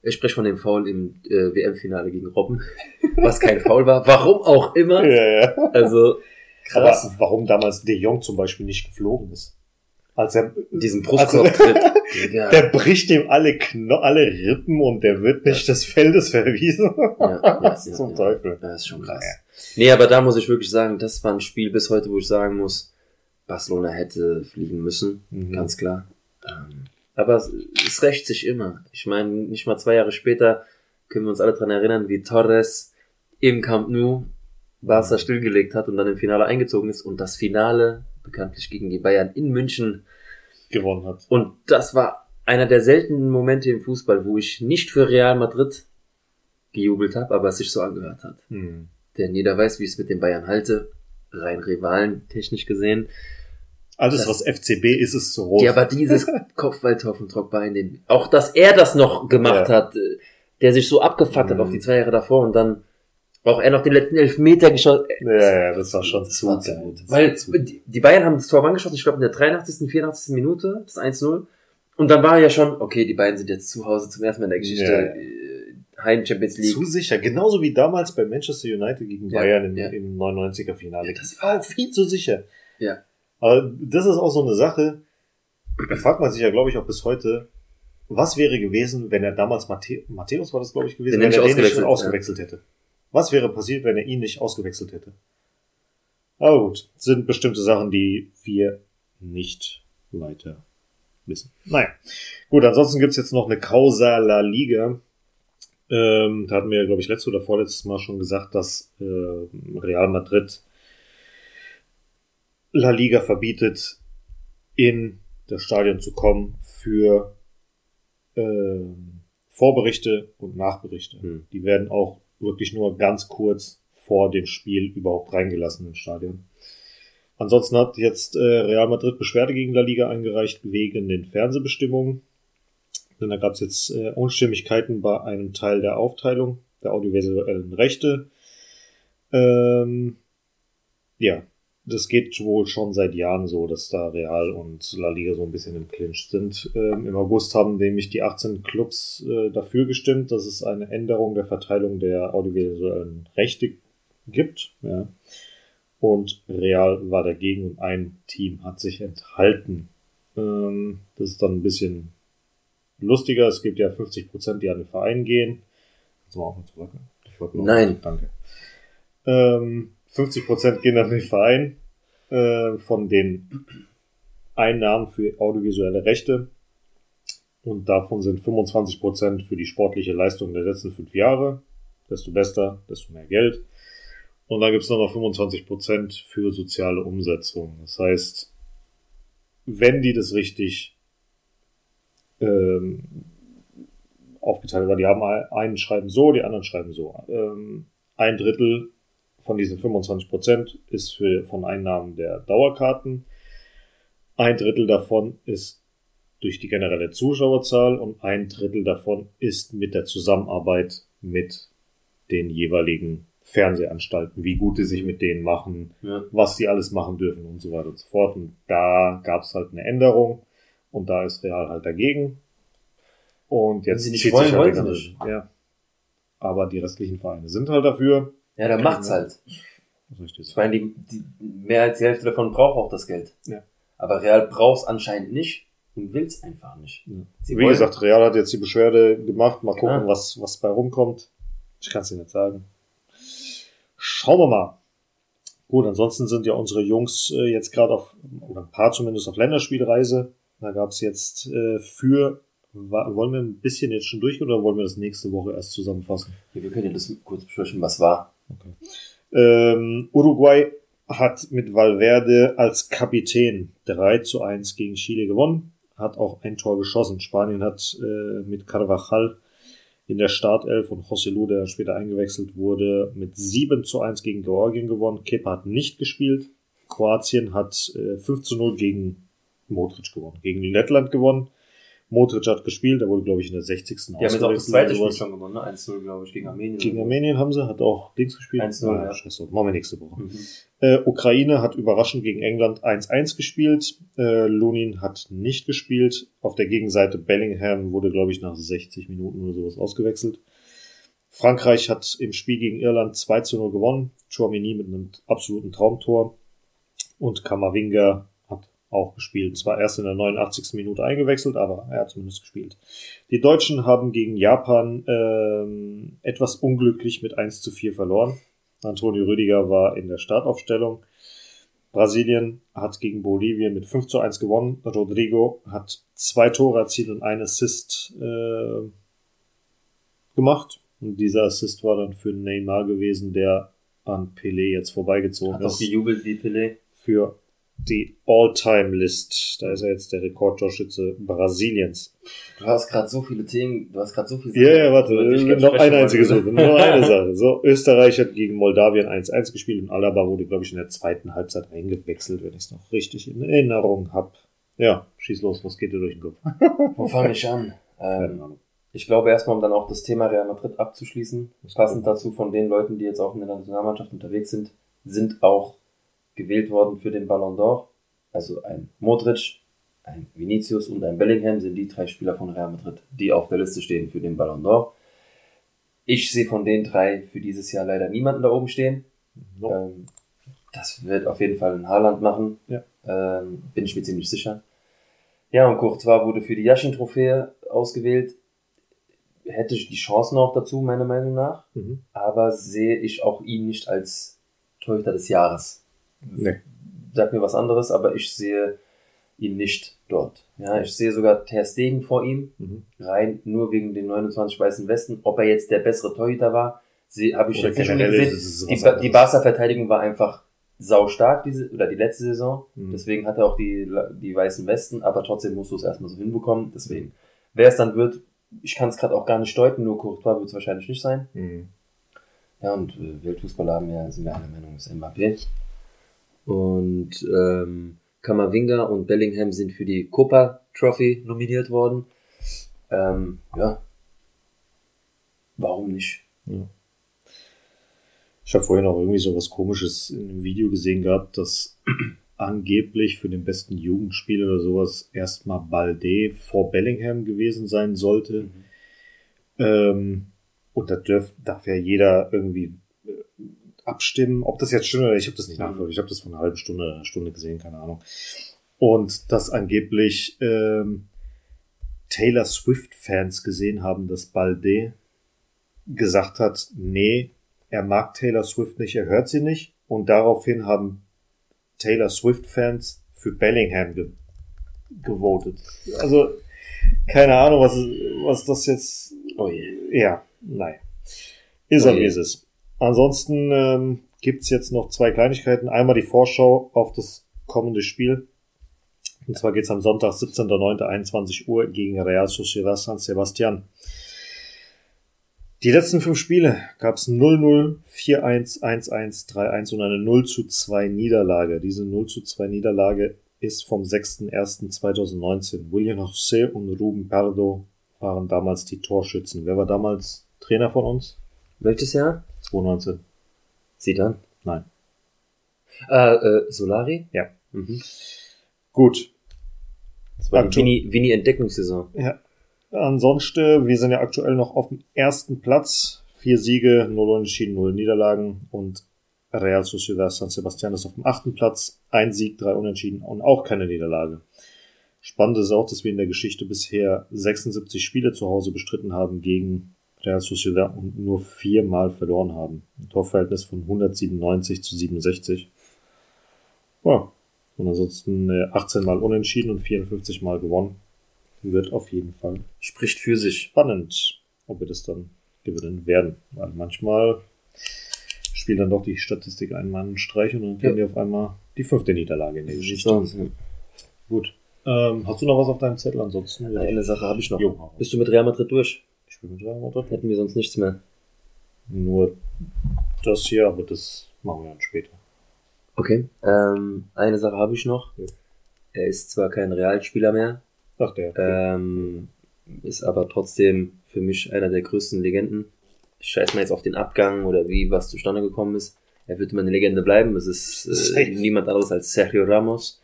Ich spreche von dem Foul im äh, WM-Finale gegen Robben, was kein Foul war, warum auch immer. Ja, ja. Also krass. Aber warum damals De Jong zum Beispiel nicht geflogen ist? Als er, Diesen also, Brustkorb-Tritt. [laughs] Digga. der bricht ihm alle Kno alle Rippen und der wird nicht des Feldes verwiesen. Ja, ja, [laughs] Was ja, zum ja. Teufel. Das ist schon krass. Nee, aber da muss ich wirklich sagen, das war ein Spiel bis heute, wo ich sagen muss, Barcelona hätte fliegen müssen, Mhm. ganz klar. Ähm, aber es, es rächt sich immer. Ich meine, nicht mal zwei Jahre später können wir uns alle dran erinnern, wie Torres im Camp Nou Barca stillgelegt hat und dann im Finale eingezogen ist und das Finale bekanntlich gegen die Bayern in München gewonnen hat. Und das war einer der seltenen Momente im Fußball, wo ich nicht für Real Madrid gejubelt habe, aber es sich so angehört hat. Hm. Denn jeder weiß, wie ich es mit den Bayern halte. Rein Rivalen technisch gesehen. Alles, Das- was FCB ist, ist zu rot. Ja, aber dieses [laughs] Kopfballtor von Drogba in den, auch dass er das noch gemacht Ja. hat, der sich so abgefuckt hat Mhm. auf die zwei Jahre davor und dann auch er noch den letzten Elfmeter geschossen. ja, ja, das war schon Das zu war zu geil. gut. Das Weil zu- die Bayern haben das Tor angeschossen, ich glaube in der 83., 84. Minute, das 1-0. Und dann war ja schon, okay, die beiden sind jetzt zu Hause zum ersten Mal in der Geschichte. Ja. äh, Heim Champions League. zu sicher. Genauso wie damals bei Manchester United gegen Ja, Bayern im, im 99er Finale. Das war auch viel zu sicher. Ja. Aber das ist auch so eine Sache, da fragt man sich ja, glaube ich, auch bis heute, was wäre gewesen, wenn er damals Matthä Matthäus war das, glaube ich, gewesen, Den wenn er den nicht ausgewechselt, ausgewechselt hätte. Was wäre passiert, wenn er ihn nicht ausgewechselt hätte? Aber gut, sind bestimmte Sachen, die wir nicht weiter wissen. Naja, gut, ansonsten gibt's jetzt noch eine Causa La Liga. Ähm, da hatten wir, glaube ich, letztes oder vorletztes Mal schon gesagt, dass äh, Real Madrid La Liga verbietet, in das Stadion zu kommen für ähm, Vorberichte und Nachberichte. Hm. Die werden auch wirklich nur ganz kurz vor dem Spiel überhaupt reingelassen ins Stadion. Ansonsten hat jetzt äh, Real Madrid Beschwerde gegen La Liga eingereicht wegen den Fernsehbestimmungen. Denn da gab es jetzt äh, Unstimmigkeiten bei einem Teil der Aufteilung der audiovisuellen Rechte. Ähm, ja, das geht wohl schon seit Jahren so, dass da Real und La Liga so ein bisschen im Clinch sind. Ähm, Im August haben nämlich die 18 Clubs äh, dafür gestimmt, dass es eine Änderung der Verteilung der audiovisuellen Rechte gibt. Ja. Und Real war dagegen und ein Team hat sich enthalten. Ähm, das ist dann ein bisschen lustiger. Es gibt ja 50 Prozent, die an den Verein gehen. So auf und zurück. Ich wollte nur- Nein. Danke. Ähm, 50 Prozent gehen an den Verein äh, von den Einnahmen für audiovisuelle Rechte. Und davon sind 25 Prozent für die sportliche Leistung der letzten fünf Jahre. Desto besser, desto mehr Geld. Und dann gibt es nochmal 25 Prozent für soziale Umsetzung. Das heißt, wenn die das richtig ähm, aufgeteilt haben, die haben ein- einen schreiben so, die anderen schreiben so. Ähm, ein Drittel von diesen 25 Prozent ist für, von Einnahmen der Dauerkarten. Ein Drittel davon ist durch die generelle Zuschauerzahl und ein Drittel davon ist mit der Zusammenarbeit mit den jeweiligen Fernsehanstalten, wie gut die sich mit denen machen, Ja. was die alles machen dürfen und so weiter und so fort. Und da gab es halt eine Änderung und da ist Real halt dagegen. Und jetzt sie nicht zieht wollen, sich halt wollen sie nicht. Ja. Aber die restlichen Vereine sind halt dafür. Ja, dann macht's halt. Was soll ich dir Ich meine, die, die, mehr als die Hälfte davon braucht auch das Geld. Ja. Aber Real braucht's anscheinend nicht und will's einfach nicht. Ja. Wie wollen- gesagt, Real hat jetzt die Beschwerde gemacht. Mal gucken, Ja. was, was bei rumkommt. Ich kann es dir nicht sagen. Schauen wir mal. Gut, ansonsten sind ja unsere Jungs äh, jetzt gerade auf, oder ein paar zumindest auf Länderspielreise. Da gab es jetzt äh, für, wa- wollen wir ein bisschen jetzt schon durch oder wollen wir das nächste Woche erst zusammenfassen? Ja, wir können ja das kurz besprechen, was war. Ähm, Uruguay hat mit Valverde als Kapitän 3 zu 1 gegen Chile gewonnen, hat auch ein Tor geschossen. Spanien hat äh, mit Carvajal in der Startelf und José Lu, der später eingewechselt wurde, mit 7 zu 1 gegen Georgien gewonnen. Kepa hat nicht gespielt. Kroatien hat äh, 5 zu 0 gegen Modric gewonnen, gegen Lettland gewonnen. Modric hat gespielt, der wurde, glaube ich, in der 60. Die haben jetzt auch das zweite Spiel schon gewonnen, ne? 1-0, glaube ich, gegen Armenien. Gegen. Armenien haben sie, hat auch Dings gespielt. 1-0, ja. Scheiße, machen wir nächste Woche. Mhm. Äh, Ukraine hat überraschend gegen England 1-1 gespielt. Äh, Lunin hat nicht gespielt. Auf der Gegenseite Bellingham wurde, glaube ich, nach 60 Minuten oder sowas ausgewechselt. Frankreich hat im Spiel gegen Irland 2 zu 0 gewonnen. Chouamini mit einem absoluten Traumtor. Und Kamavinga auch gespielt. Zwar erst in der 89. Minute eingewechselt, aber er hat zumindest gespielt. Die Deutschen haben gegen Japan ähm, etwas unglücklich mit 1 zu 4 verloren. Antonio Rüdiger war in der Startaufstellung. Brasilien hat gegen Bolivien mit 5 zu 1 gewonnen. Rodrigo hat zwei Tore erzielt und einen Assist äh, gemacht. Und dieser Assist war dann für Neymar gewesen, der an Pelé jetzt vorbeigezogen Hat auch ist gejubelt wie Pelé. für die All-Time-List. Da ist er jetzt der Rekordtorschütze Brasiliens. Du hast gerade so viele Themen, du hast gerade so viele Ja, ja, warte, ich noch eine einzige. Sache, nur eine Sache. So, Österreich hat gegen Moldawien 1-1 gespielt und Alaba wurde, glaube ich, in der zweiten Halbzeit eingewechselt, wenn ich es noch richtig in Erinnerung habe. Ja, schieß los, was geht dir durch den Kopf? [laughs] Wo fange ich an? Keine Ähm, Ahnung. ich glaube erstmal, um dann auch das Thema Real Madrid abzuschließen, passend dazu von den Leuten, die jetzt auch in der Nationalmannschaft unterwegs sind, sind auch gewählt worden für den Ballon d'Or. Also ein Modric, ein Vinicius und ein Bellingham sind die drei Spieler von Real Madrid, die auf der Liste stehen für den Ballon d'Or. Ich sehe von den drei für dieses Jahr leider niemanden da oben stehen. No. Ähm, das wird auf jeden Fall ein Haaland machen. Ja. Ähm, bin ich mir ziemlich sicher. Ja, und Courtois wurde für die Yashin-Trophäe ausgewählt. Hätte ich die Chancen auch dazu, meiner Meinung nach. Mhm. Aber sehe ich auch ihn nicht als Torhüter des Jahres. Nee. Sag mir was anderes, aber ich sehe ihn nicht dort. Ja, ich sehe sogar Ter Stegen vor ihm, Mhm. rein nur wegen den 29 weißen Westen. Ob er jetzt der bessere Torhüter war, habe ich Oder jetzt nicht gesehen. Die, anderes. die Barca-Verteidigung war einfach saustark diese oder die letzte Saison. Mhm. Deswegen hat er auch die, die weißen Westen, aber trotzdem musst du es erstmal so hinbekommen. Deswegen, wer es dann wird, ich kann es gerade auch gar nicht deuten, nur Courtois wird es wahrscheinlich nicht sein. Mhm. Ja, und äh, Weltfußballer haben ja, sind wir einer Meinung, ist Mbappé. Und ähm, Kamavinga und Bellingham sind für die Copa Trophy nominiert worden. Ähm, ja. Warum nicht? Ja. Ich habe vorhin auch irgendwie so was Komisches in einem Video gesehen gehabt, dass [clears throat] angeblich für den besten Jugendspieler oder sowas erstmal Balde vor Bellingham gewesen sein sollte. Mhm. Ähm, und da dürf, darf ja jeder irgendwie abstimmen, ob das jetzt stimmt oder ich habe das nicht Mhm. nachverfolgt. Ich habe das vor einer halben Stunde, einer Stunde gesehen, keine Ahnung. Und dass angeblich ähm, Taylor Swift-Fans gesehen haben, dass Balde gesagt hat, nee, er mag Taylor Swift nicht, er hört sie nicht. Und daraufhin haben Taylor Swift-Fans für Bellingham ge gewotet. Also, keine Ahnung, was, was das jetzt. Oh je. Ja, nein. Ist er, Oh je. wie es ist. Ansonsten ähm, gibt's jetzt noch zwei Kleinigkeiten. Einmal die Vorschau auf das kommende Spiel. Und zwar geht's am Sonntag, 17.09.21 Uhr gegen Real Sociedad San Sebastian. Die letzten fünf Spiele gab's 0-0, 4-1, 1-1, 3-1 und eine 0 zu 2 Niederlage. Diese 0 zu 2 Niederlage ist vom 6.01.2019. William José und Ruben Pardo waren damals die Torschützen. Wer war damals Trainer von uns? Welches Jahr? 2019. Sie dann? Nein. Äh, äh, Solari? Ja. Mhm. Gut. Das war die Aktu- Vini, Vini Entdeckungssaison. Ja. Ansonsten, wir sind ja aktuell noch auf dem ersten Platz. Vier Siege, null Unentschieden, null Niederlagen und Real Sociedad San Sebastian ist auf dem achten Platz. Ein Sieg, drei Unentschieden und auch keine Niederlage. Spannend ist auch, dass wir in der Geschichte bisher 76 Spiele zu Hause bestritten haben gegen Real Sociedad und nur viermal verloren haben. Ein Torverhältnis von 197 zu 67. Ja. Und ansonsten äh, 18 Mal unentschieden und 54 Mal gewonnen. Wird auf jeden Fall Spricht für sich. spannend, ob wir das dann gewinnen werden. Weil manchmal spielt dann doch die Statistik einmal einen Streich und dann kriegen die auf einmal die fünfte Niederlage in der Geschichte. Ja. Gut. Ähm, hast du noch was auf deinem Zettel? Ansonsten Eine Sache habe ich noch. Jo. Bist du mit Real Madrid durch? Dran, oder? Hätten wir sonst nichts mehr. Nur das hier, aber das machen wir dann später. Okay. Ähm, eine Sache habe ich noch. Ja. Er ist zwar kein Realspieler mehr, Ach, der. ähm, ist aber trotzdem für mich einer der größten Legenden. Ich scheiß mal jetzt auf den Abgang oder wie was zustande gekommen ist. Er wird immer eine Legende bleiben. Es ist äh, niemand anderes als Sergio Ramos.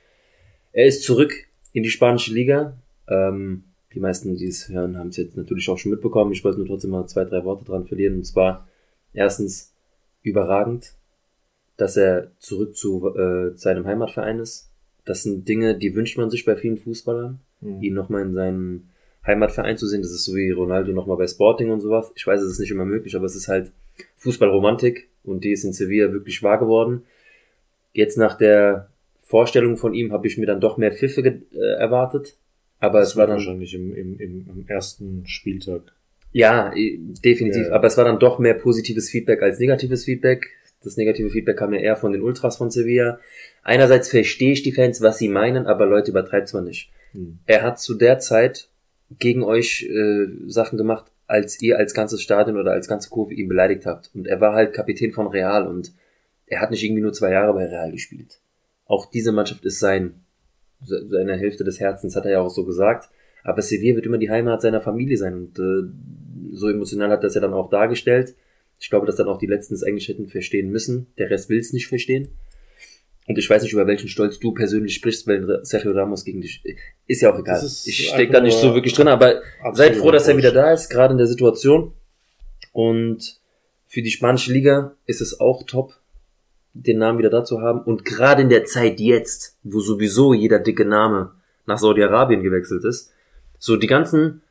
Er ist zurück in die spanische Liga. Ähm, die meisten, die es hören, haben es jetzt natürlich auch schon mitbekommen. Ich wollte nur trotzdem mal zwei, drei Worte dran verlieren. Und zwar erstens überragend, dass er zurück zu äh, seinem Heimatverein ist. Das sind Dinge, die wünscht man sich bei vielen Fußballern Hm. ihn nochmal in seinem Heimatverein zu sehen. Das ist so wie Ronaldo nochmal bei Sporting und sowas. Ich weiß, es ist nicht immer möglich, aber es ist halt Fußballromantik und die ist in Sevilla wirklich wahr geworden. Jetzt nach der Vorstellung von ihm habe ich mir dann doch mehr Pfiffe äh, erwartet. Aber es war dann wahrscheinlich im, im, im, ersten Spieltag. ja, definitiv. Ja. Aber es war dann doch mehr positives Feedback als negatives Feedback. Das negative Feedback kam ja eher von den Ultras von Sevilla. Einerseits verstehe ich die Fans, was sie meinen, aber Leute übertreibt zwar nicht. Hm. Er hat zu der Zeit gegen euch äh, Sachen gemacht, als ihr als ganzes Stadion oder als ganze Kurve ihn beleidigt habt. Und er war halt Kapitän von Real und er hat nicht irgendwie nur zwei Jahre bei Real gespielt. Auch diese Mannschaft ist sein, se- seine Hälfte des Herzens, hat er ja auch so gesagt. Aber Sevilla wird immer die Heimat seiner Familie sein und äh, so emotional hat er das ja dann auch dargestellt. Ich glaube, dass dann auch die Letzten es eigentlich hätten verstehen müssen. Der Rest will es nicht verstehen. Und ich weiß nicht, über welchen Stolz du persönlich sprichst, weil Sergio Ramos gegen dich. Ist ja auch egal. Ich stecke da nicht so wirklich drin, aber seid froh, dass er wieder da ist, gerade in der Situation. Und für die spanische Liga ist es auch top, den Namen wieder da zu haben. Und gerade in der Zeit jetzt, wo sowieso jeder dicke Name nach Saudi-Arabien gewechselt ist, so die ganzen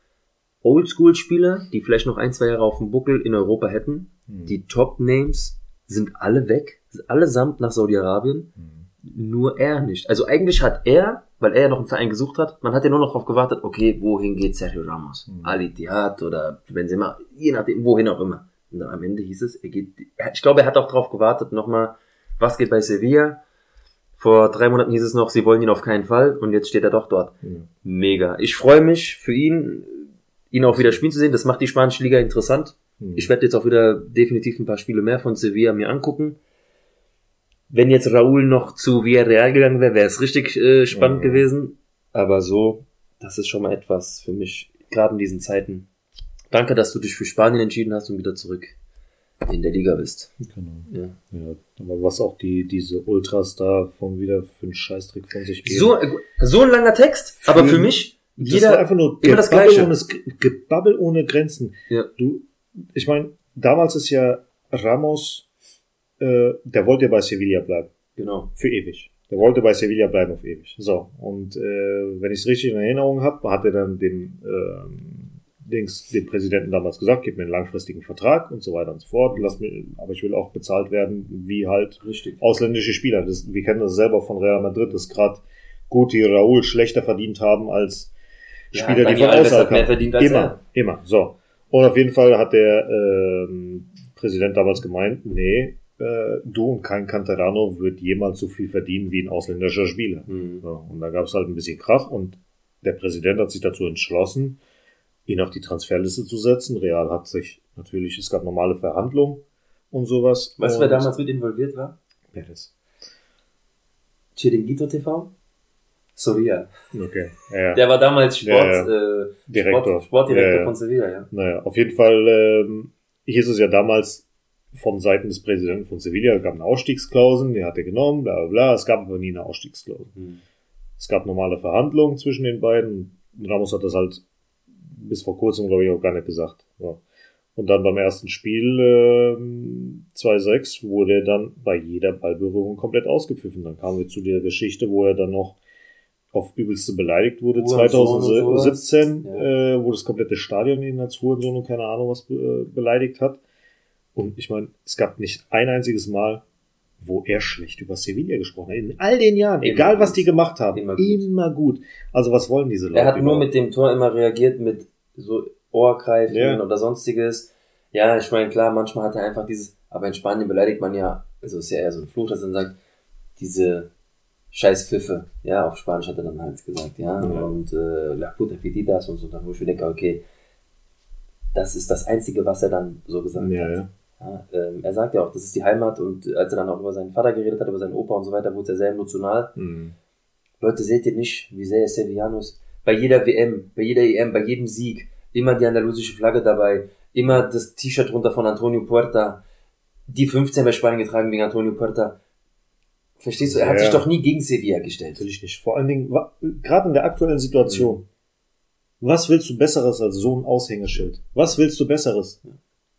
Oldschool-Spieler, die vielleicht noch ein, zwei Jahre auf dem Buckel in Europa hätten, Hm. die Top-Names sind alle weg, allesamt nach Saudi-Arabien, Hm. nur er nicht. Also eigentlich hat er, weil er ja noch einen Verein gesucht hat, man hat ja nur noch darauf gewartet, okay, wohin geht Sergio Ramos? Mhm. Ali Ittihad oder Benzema, je nachdem, wohin auch immer. Und am Ende hieß es, er geht, ich glaube, er hat auch darauf gewartet, nochmal, was geht bei Sevilla? Vor drei Monaten hieß es noch, sie wollen ihn auf keinen Fall und jetzt steht er doch dort. Ja. Mega. Ich freue mich für ihn. ihn auch wieder spielen zu sehen. Das macht die spanische Liga interessant. Hm. Ich werde jetzt auch wieder definitiv ein paar Spiele mehr von Sevilla mir angucken. Wenn jetzt Raúl noch zu Villarreal gegangen wäre, wäre es richtig äh, spannend Mhm. gewesen. Aber so, das ist schon mal etwas für mich, gerade in diesen Zeiten. Danke, dass du dich für Spanien entschieden hast und wieder zurück in der Liga bist. Genau. Ja. Ja, aber was auch die, diese Ultras da von wieder für einen Scheißdreck von sich geben. So, so ein langer Text, aber für mich, das jeder, war einfach nur immer das Gleiche. ohne, Gebabbel ohne Grenzen. Ja. Du, ich meine, damals ist ja Ramos, äh, der wollte ja bei Sevilla bleiben. genau. Für ewig. Der wollte bei Sevilla bleiben auf ewig. So. Und äh, wenn ich es richtig in Erinnerung habe, hat er dann dem, ähm, Dings, dem Präsidenten damals gesagt, gib mir einen langfristigen Vertrag und so weiter und so fort. Lass mir, aber ich will auch bezahlt werden, wie halt Richtig. ausländische Spieler. Das, wir kennen das selber von Real Madrid, dass gerade Guti Raúl schlechter verdient haben als Ja, Spieler, die Dani von außerhalb kamen. verdient als Immer, immer. So. Und auf jeden Fall hat der ähm, Präsident damals gemeint, nee, äh, du und kein Canterano wird jemals so viel verdienen wie ein ausländischer Spieler. Hm. So, und da gab es halt ein bisschen Krach und der Präsident hat sich dazu entschlossen, ihn auf die Transferliste zu setzen. Real hat sich natürlich, es gab normale Verhandlungen und sowas. Weißt du, wer damals mit involviert war? Perez. Chiringuito TV? Soria. Okay. Ja, ja. Der war damals Sport, Ja, Äh, Direktor. Sport, Sportdirektor Ja, ja. von Sevilla, ja. Naja, auf jeden Fall ähm, hieß es ja damals von Seiten des Präsidenten von Sevilla, es gab eine Ausstiegsklausel, die hat er genommen, bla bla bla. Es gab aber nie eine Ausstiegsklausel. Hm. Es gab normale Verhandlungen zwischen den beiden. Ramos hat das halt bis vor kurzem, glaube ich, auch gar nicht gesagt. So. Und dann beim ersten Spiel ähm, 2-6 wurde er dann bei jeder Ballberührung komplett ausgepfiffen. Dann kamen wir zu der Geschichte, wo er dann noch auf übelste beleidigt wurde. Und 2017, sowas. äh, wo das komplette Stadion ihn als Hurensohn und keine Ahnung was äh, beleidigt hat. Und ich meine, es gab nicht ein einziges Mal, wo er schlecht über Sevilla gesprochen hat. In all den Jahren, Immer egal was die gemacht haben, Immer immer gut. gut. Also was wollen diese Leute? Er hat nur überhaupt? mit dem Tor immer reagiert mit so Ohrgreifen Ja. oder sonstiges. Ja, ich meine, klar, manchmal hat er einfach dieses, aber in Spanien beleidigt man ja, also ist ja eher so ein Fluch, dass er dann sagt, diese scheiß Pfiffe, ja, auf Spanisch hat er dann halt gesagt, ja, Ja. und äh, La puta pititas und so, dann wo ich mir denke, okay, das ist das Einzige, was er dann so gesagt Ja, hat. ja. Ja, ähm, er sagt ja auch, das ist die Heimat und als er dann auch über seinen Vater geredet hat, über seinen Opa und so weiter, wurde er sehr emotional. Mhm. Leute, seht ihr nicht, wie sehr Sevillanos bei jeder WM, bei jeder EM, bei jedem Sieg, immer die andalusische Flagge dabei, immer das T-Shirt runter von Antonio Puerta, die 15 bei Spanien getragen wegen Antonio Puerta. Verstehst du? Er hat Ja. sich doch nie gegen Sevilla gestellt. Natürlich nicht. Vor allen Dingen, gerade in der aktuellen Situation. Mhm. Was willst du Besseres als so ein Aushängeschild? Was willst du Besseres?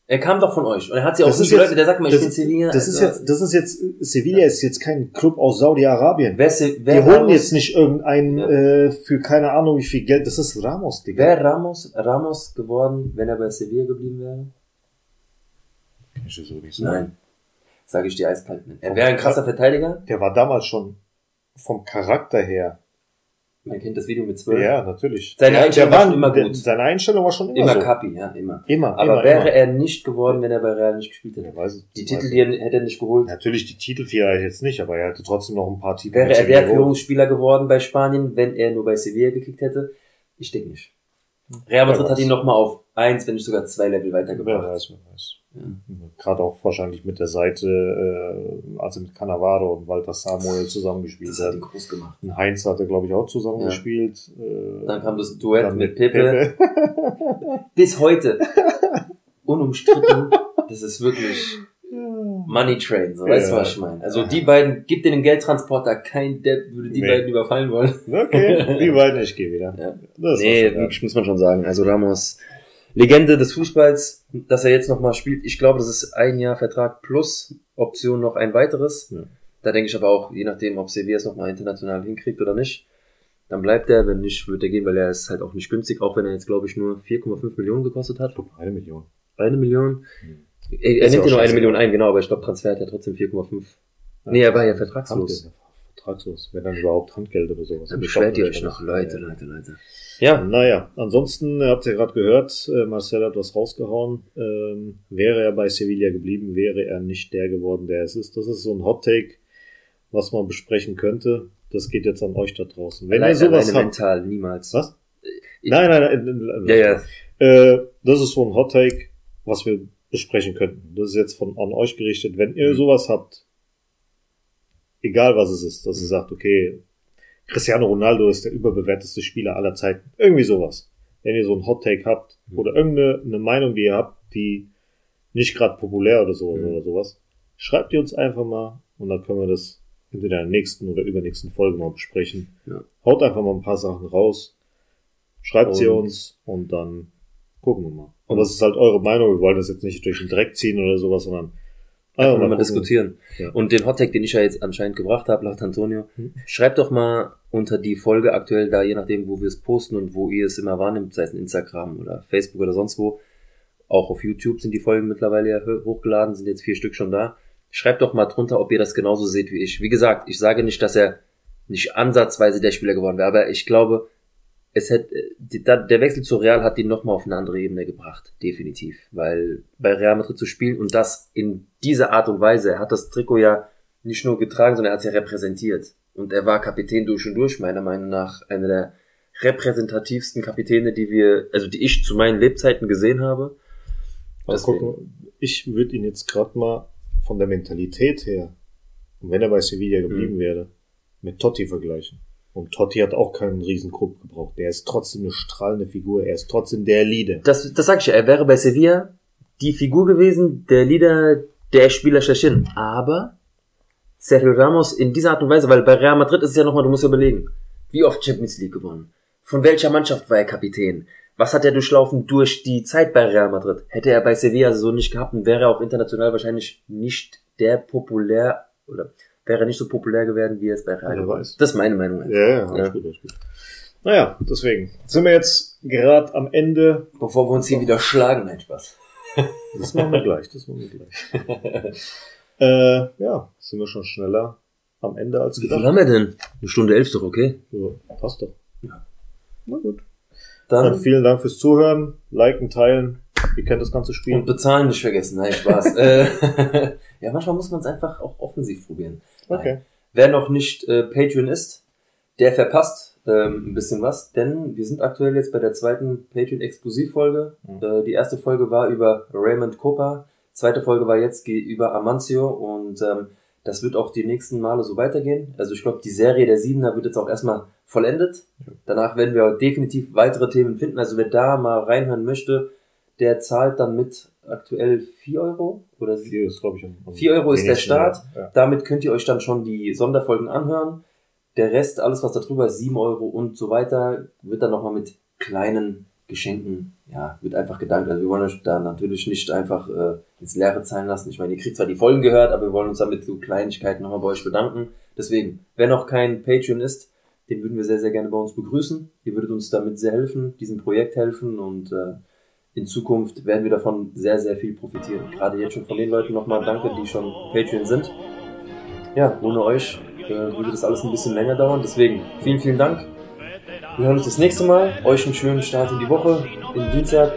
Er kam doch von euch und er hat sie auch Das nie ist jetzt- Leute, der sagt mal, ich das- bin Sevilla. Das ist also, jetzt, das ist jetzt, Sevilla ist jetzt kein Club aus Saudi-Arabien. wer, Se- Die wer, holen Ramos, jetzt nicht irgendeinen Ja. äh, für keine Ahnung wie viel Geld. Das ist Ramos, Digga. wäre Ramos, Ramos geworden, wenn er bei Sevilla geblieben wäre? Ich so nicht Nein. Sage ich dir eiskalt. Er wäre ein krasser Verteidiger. Der war damals schon vom Charakter her. Man kennt das Video mit zwölf. Ja, natürlich. Seine der, Einstellung war schon immer gut. Seine Einstellung war schon immer, Immer so. Kapi, ja, immer. Immer, Aber immer, wäre immer. er nicht geworden, wenn er bei Real nicht gespielt hätte. Ja, weiß ich, Die Titel, die er hätte er nicht geholt. Natürlich die Titel vielleicht jetzt nicht, aber er hatte trotzdem noch ein paar Titel. Wäre er der geholt. Führungsspieler geworden bei Spanien, wenn er nur bei Sevilla gekickt hätte? Ich denke nicht. Real Madrid Wer hat ihn nochmal auf eins, wenn nicht sogar zwei Level Wer weitergebracht. weiß, wer weiß. Ja. Gerade auch wahrscheinlich mit der Seite, äh, als er mit Cannavaro und Walter Samuel zusammengespielt Das hat ihn groß gemacht. Und Heinz hatte, glaube ich, auch zusammengespielt. Äh, Dann kam das Duett dann mit Pepe. [laughs] [laughs] Bis heute. Unumstritten. Das ist wirklich Money Train, so weißt du, Ja. was ich meine. Also die beiden, gib denen einen Geldtransporter, kein Depp würde die Nee. beiden überfallen wollen. Okay, die beiden, [laughs] ich gehe wieder. Ja. Das nee, wirklich muss man schon sagen. Also Ramos, Legende des Fußballs, dass er jetzt nochmal spielt. Ich glaube, das ist ein Jahr Vertrag plus Option noch ein weiteres. Ja. Da denke ich aber auch, je nachdem, ob Sevilla es nochmal international hinkriegt oder nicht, dann bleibt er. Wenn nicht, wird er gehen, weil er ist halt auch nicht günstig, auch wenn er jetzt, glaube ich, nur 4,5 Millionen gekostet hat. ja. Eine Million. Eine Million. Hm. Er, er nimmt ja ja nur eine. Million ein, genau, aber ich glaube, Transfer hat er trotzdem 4,5. Nee, er war ja vertragslos. Vertragslos. Wenn dann überhaupt Handgeld oder sowas. Dann beschwert ihr euch noch, Leute, Ja. Leute, Leute. Ja, Naja, ansonsten, ihr habt ja gerade gehört, äh, Marcel hat was rausgehauen. Ähm, wäre er bei Sevilla geblieben, wäre er nicht der geworden, der es ist. Das ist so ein Hot Take, was man besprechen könnte. Das geht jetzt an euch da draußen. Wenn alleine, ihr sowas habt. mental, niemals. Was? Ich- Nein, nein, nein. Ja, ja. Äh, das ist so ein Hot Take, was wir besprechen könnten. Das ist jetzt von an euch gerichtet. Wenn ihr sowas habt, egal was es ist, dass ihr sagt, okay, Cristiano Ronaldo ist der überbewerteste Spieler aller Zeiten. Irgendwie sowas. Wenn ihr so ein Hot Take habt oder irgendeine eine Meinung, die ihr habt, die nicht gerade populär oder so Mhm. oder sowas, schreibt ihr uns einfach mal und dann können wir das entweder in der nächsten oder übernächsten Folge mal besprechen. Ja. Haut einfach mal ein paar Sachen raus, schreibt sie Und- uns und dann gucken wir mal. Und das ist halt eure Meinung. Wir wollen das jetzt nicht durch den Dreck ziehen oder sowas, sondern Einfach mal gucken. diskutieren. Ja. Und den Hottag, den ich ja jetzt anscheinend gebracht habe, laut Antonio, Hm. schreibt doch mal unter die Folge aktuell da, je nachdem, wo wir es posten und wo ihr es immer wahrnimmt, sei es in Instagram oder Facebook oder sonst wo. Auch auf YouTube sind die Folgen mittlerweile ja ho- hochgeladen, sind jetzt vier Stück schon da. Schreibt doch mal drunter, ob ihr das genauso seht wie ich. Wie gesagt, ich sage nicht, dass er nicht ansatzweise der Spieler geworden wäre, aber ich glaube, es die, da, der Wechsel zu Real hat ihn nochmal auf eine andere Ebene gebracht, definitiv. Weil bei Real Madrid zu spielen und das in dieser Art und Weise, er hat das Trikot ja nicht nur getragen, sondern er hat es ja repräsentiert. Und er war Kapitän durch und durch, meiner Meinung nach einer der repräsentativsten Kapitäne, die wir, also die ich zu meinen Lebzeiten gesehen habe. Mal gucken, ich würde ihn jetzt gerade mal von der Mentalität her, und wenn er bei Sevilla geblieben Mhm. wäre, mit Totti vergleichen. Und Totti hat auch keinen riesen gebraucht. Der ist trotzdem eine strahlende Figur. Er ist trotzdem der Leader. Das, das sag ich ja, er wäre bei Sevilla die Figur gewesen, der Leader, der Spieler schlechthin. Aber Sergio Ramos in dieser Art und Weise, weil bei Real Madrid ist es ja nochmal, du musst überlegen, wie oft Champions League gewonnen? Von welcher Mannschaft war er Kapitän? Was hat er durchlaufen durch die Zeit bei Real Madrid? Hätte er bei Sevilla so nicht gehabt und wäre er auch international wahrscheinlich nicht der populär oder wäre nicht so populär geworden, wie es bei Real Wer weiß. Das ist meine Meinung. Ja, ja, Ja. gut, gut. Naja, deswegen sind wir jetzt gerade am Ende. Bevor wir uns hier wieder schlagen, nein, Spaß. Das machen wir gleich, das machen wir gleich. [laughs] äh, ja, sind wir schon schneller am Ende als Wie viel gedacht. haben wir denn? Eine Stunde elf doch okay. So, passt doch. Ja. Na gut. Dann Dann vielen Dank fürs Zuhören, liken, teilen. Ihr kennt das ganze Spiel. Und bezahlen nicht vergessen, nein, Spaß. [laughs] äh, [laughs] ja, manchmal muss man es einfach auch offensiv probieren. Nein. Okay. Wer noch nicht äh, Patreon ist, der verpasst ähm, ein bisschen was, denn wir sind aktuell jetzt bei der zweiten Patreon-Exklusivfolge. Mhm. Äh, die erste Folge war über Raymond Copa, zweite Folge war jetzt über Amancio und ähm, das wird auch die nächsten Male so weitergehen. Also ich glaube, die Serie der Siebener wird jetzt auch erstmal vollendet. Danach werden wir definitiv weitere Themen finden. Also wer da mal reinhören möchte, der zahlt dann mit aktuell 4 Euro oder Vier ist, glaube ich, am, am 4 Euro ist der Start. Ja. Damit könnt ihr euch dann schon die Sonderfolgen anhören. Der Rest, alles was da drüber ist, 7 Euro und so weiter, wird dann nochmal mit kleinen Geschenken, ja, wird einfach gedankt. Also wir wollen euch da natürlich nicht einfach äh, ins Leere zahlen lassen. Ich meine, ihr kriegt zwar die Folgen gehört, aber wir wollen uns damit so Kleinigkeiten nochmal bei euch bedanken. Deswegen, wer noch kein Patreon ist, den würden wir sehr, sehr gerne bei uns begrüßen. Ihr würdet uns damit sehr helfen, diesem Projekt helfen und äh, in Zukunft werden wir davon sehr, sehr viel profitieren. Gerade jetzt schon von den Leuten nochmal danke, die schon Patreon sind. Ja, ohne euch äh, würde das alles ein bisschen länger dauern. Deswegen vielen, vielen Dank. Wir hören uns das nächste Mal. Euch einen schönen Start in die Woche, in Dienstag,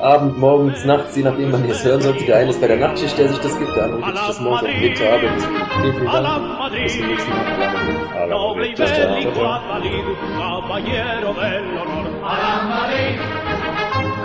Abend, morgens, nachts, je nachdem, wann ihr es hören solltet. Der eine ist bei der Nachtschicht, der sich das gibt, der andere gibt sich das morgens auf dem Weg zur Arbeit. Deswegen vielen, vielen Dank. Bis zum nächsten Mal. Ciao, ciao.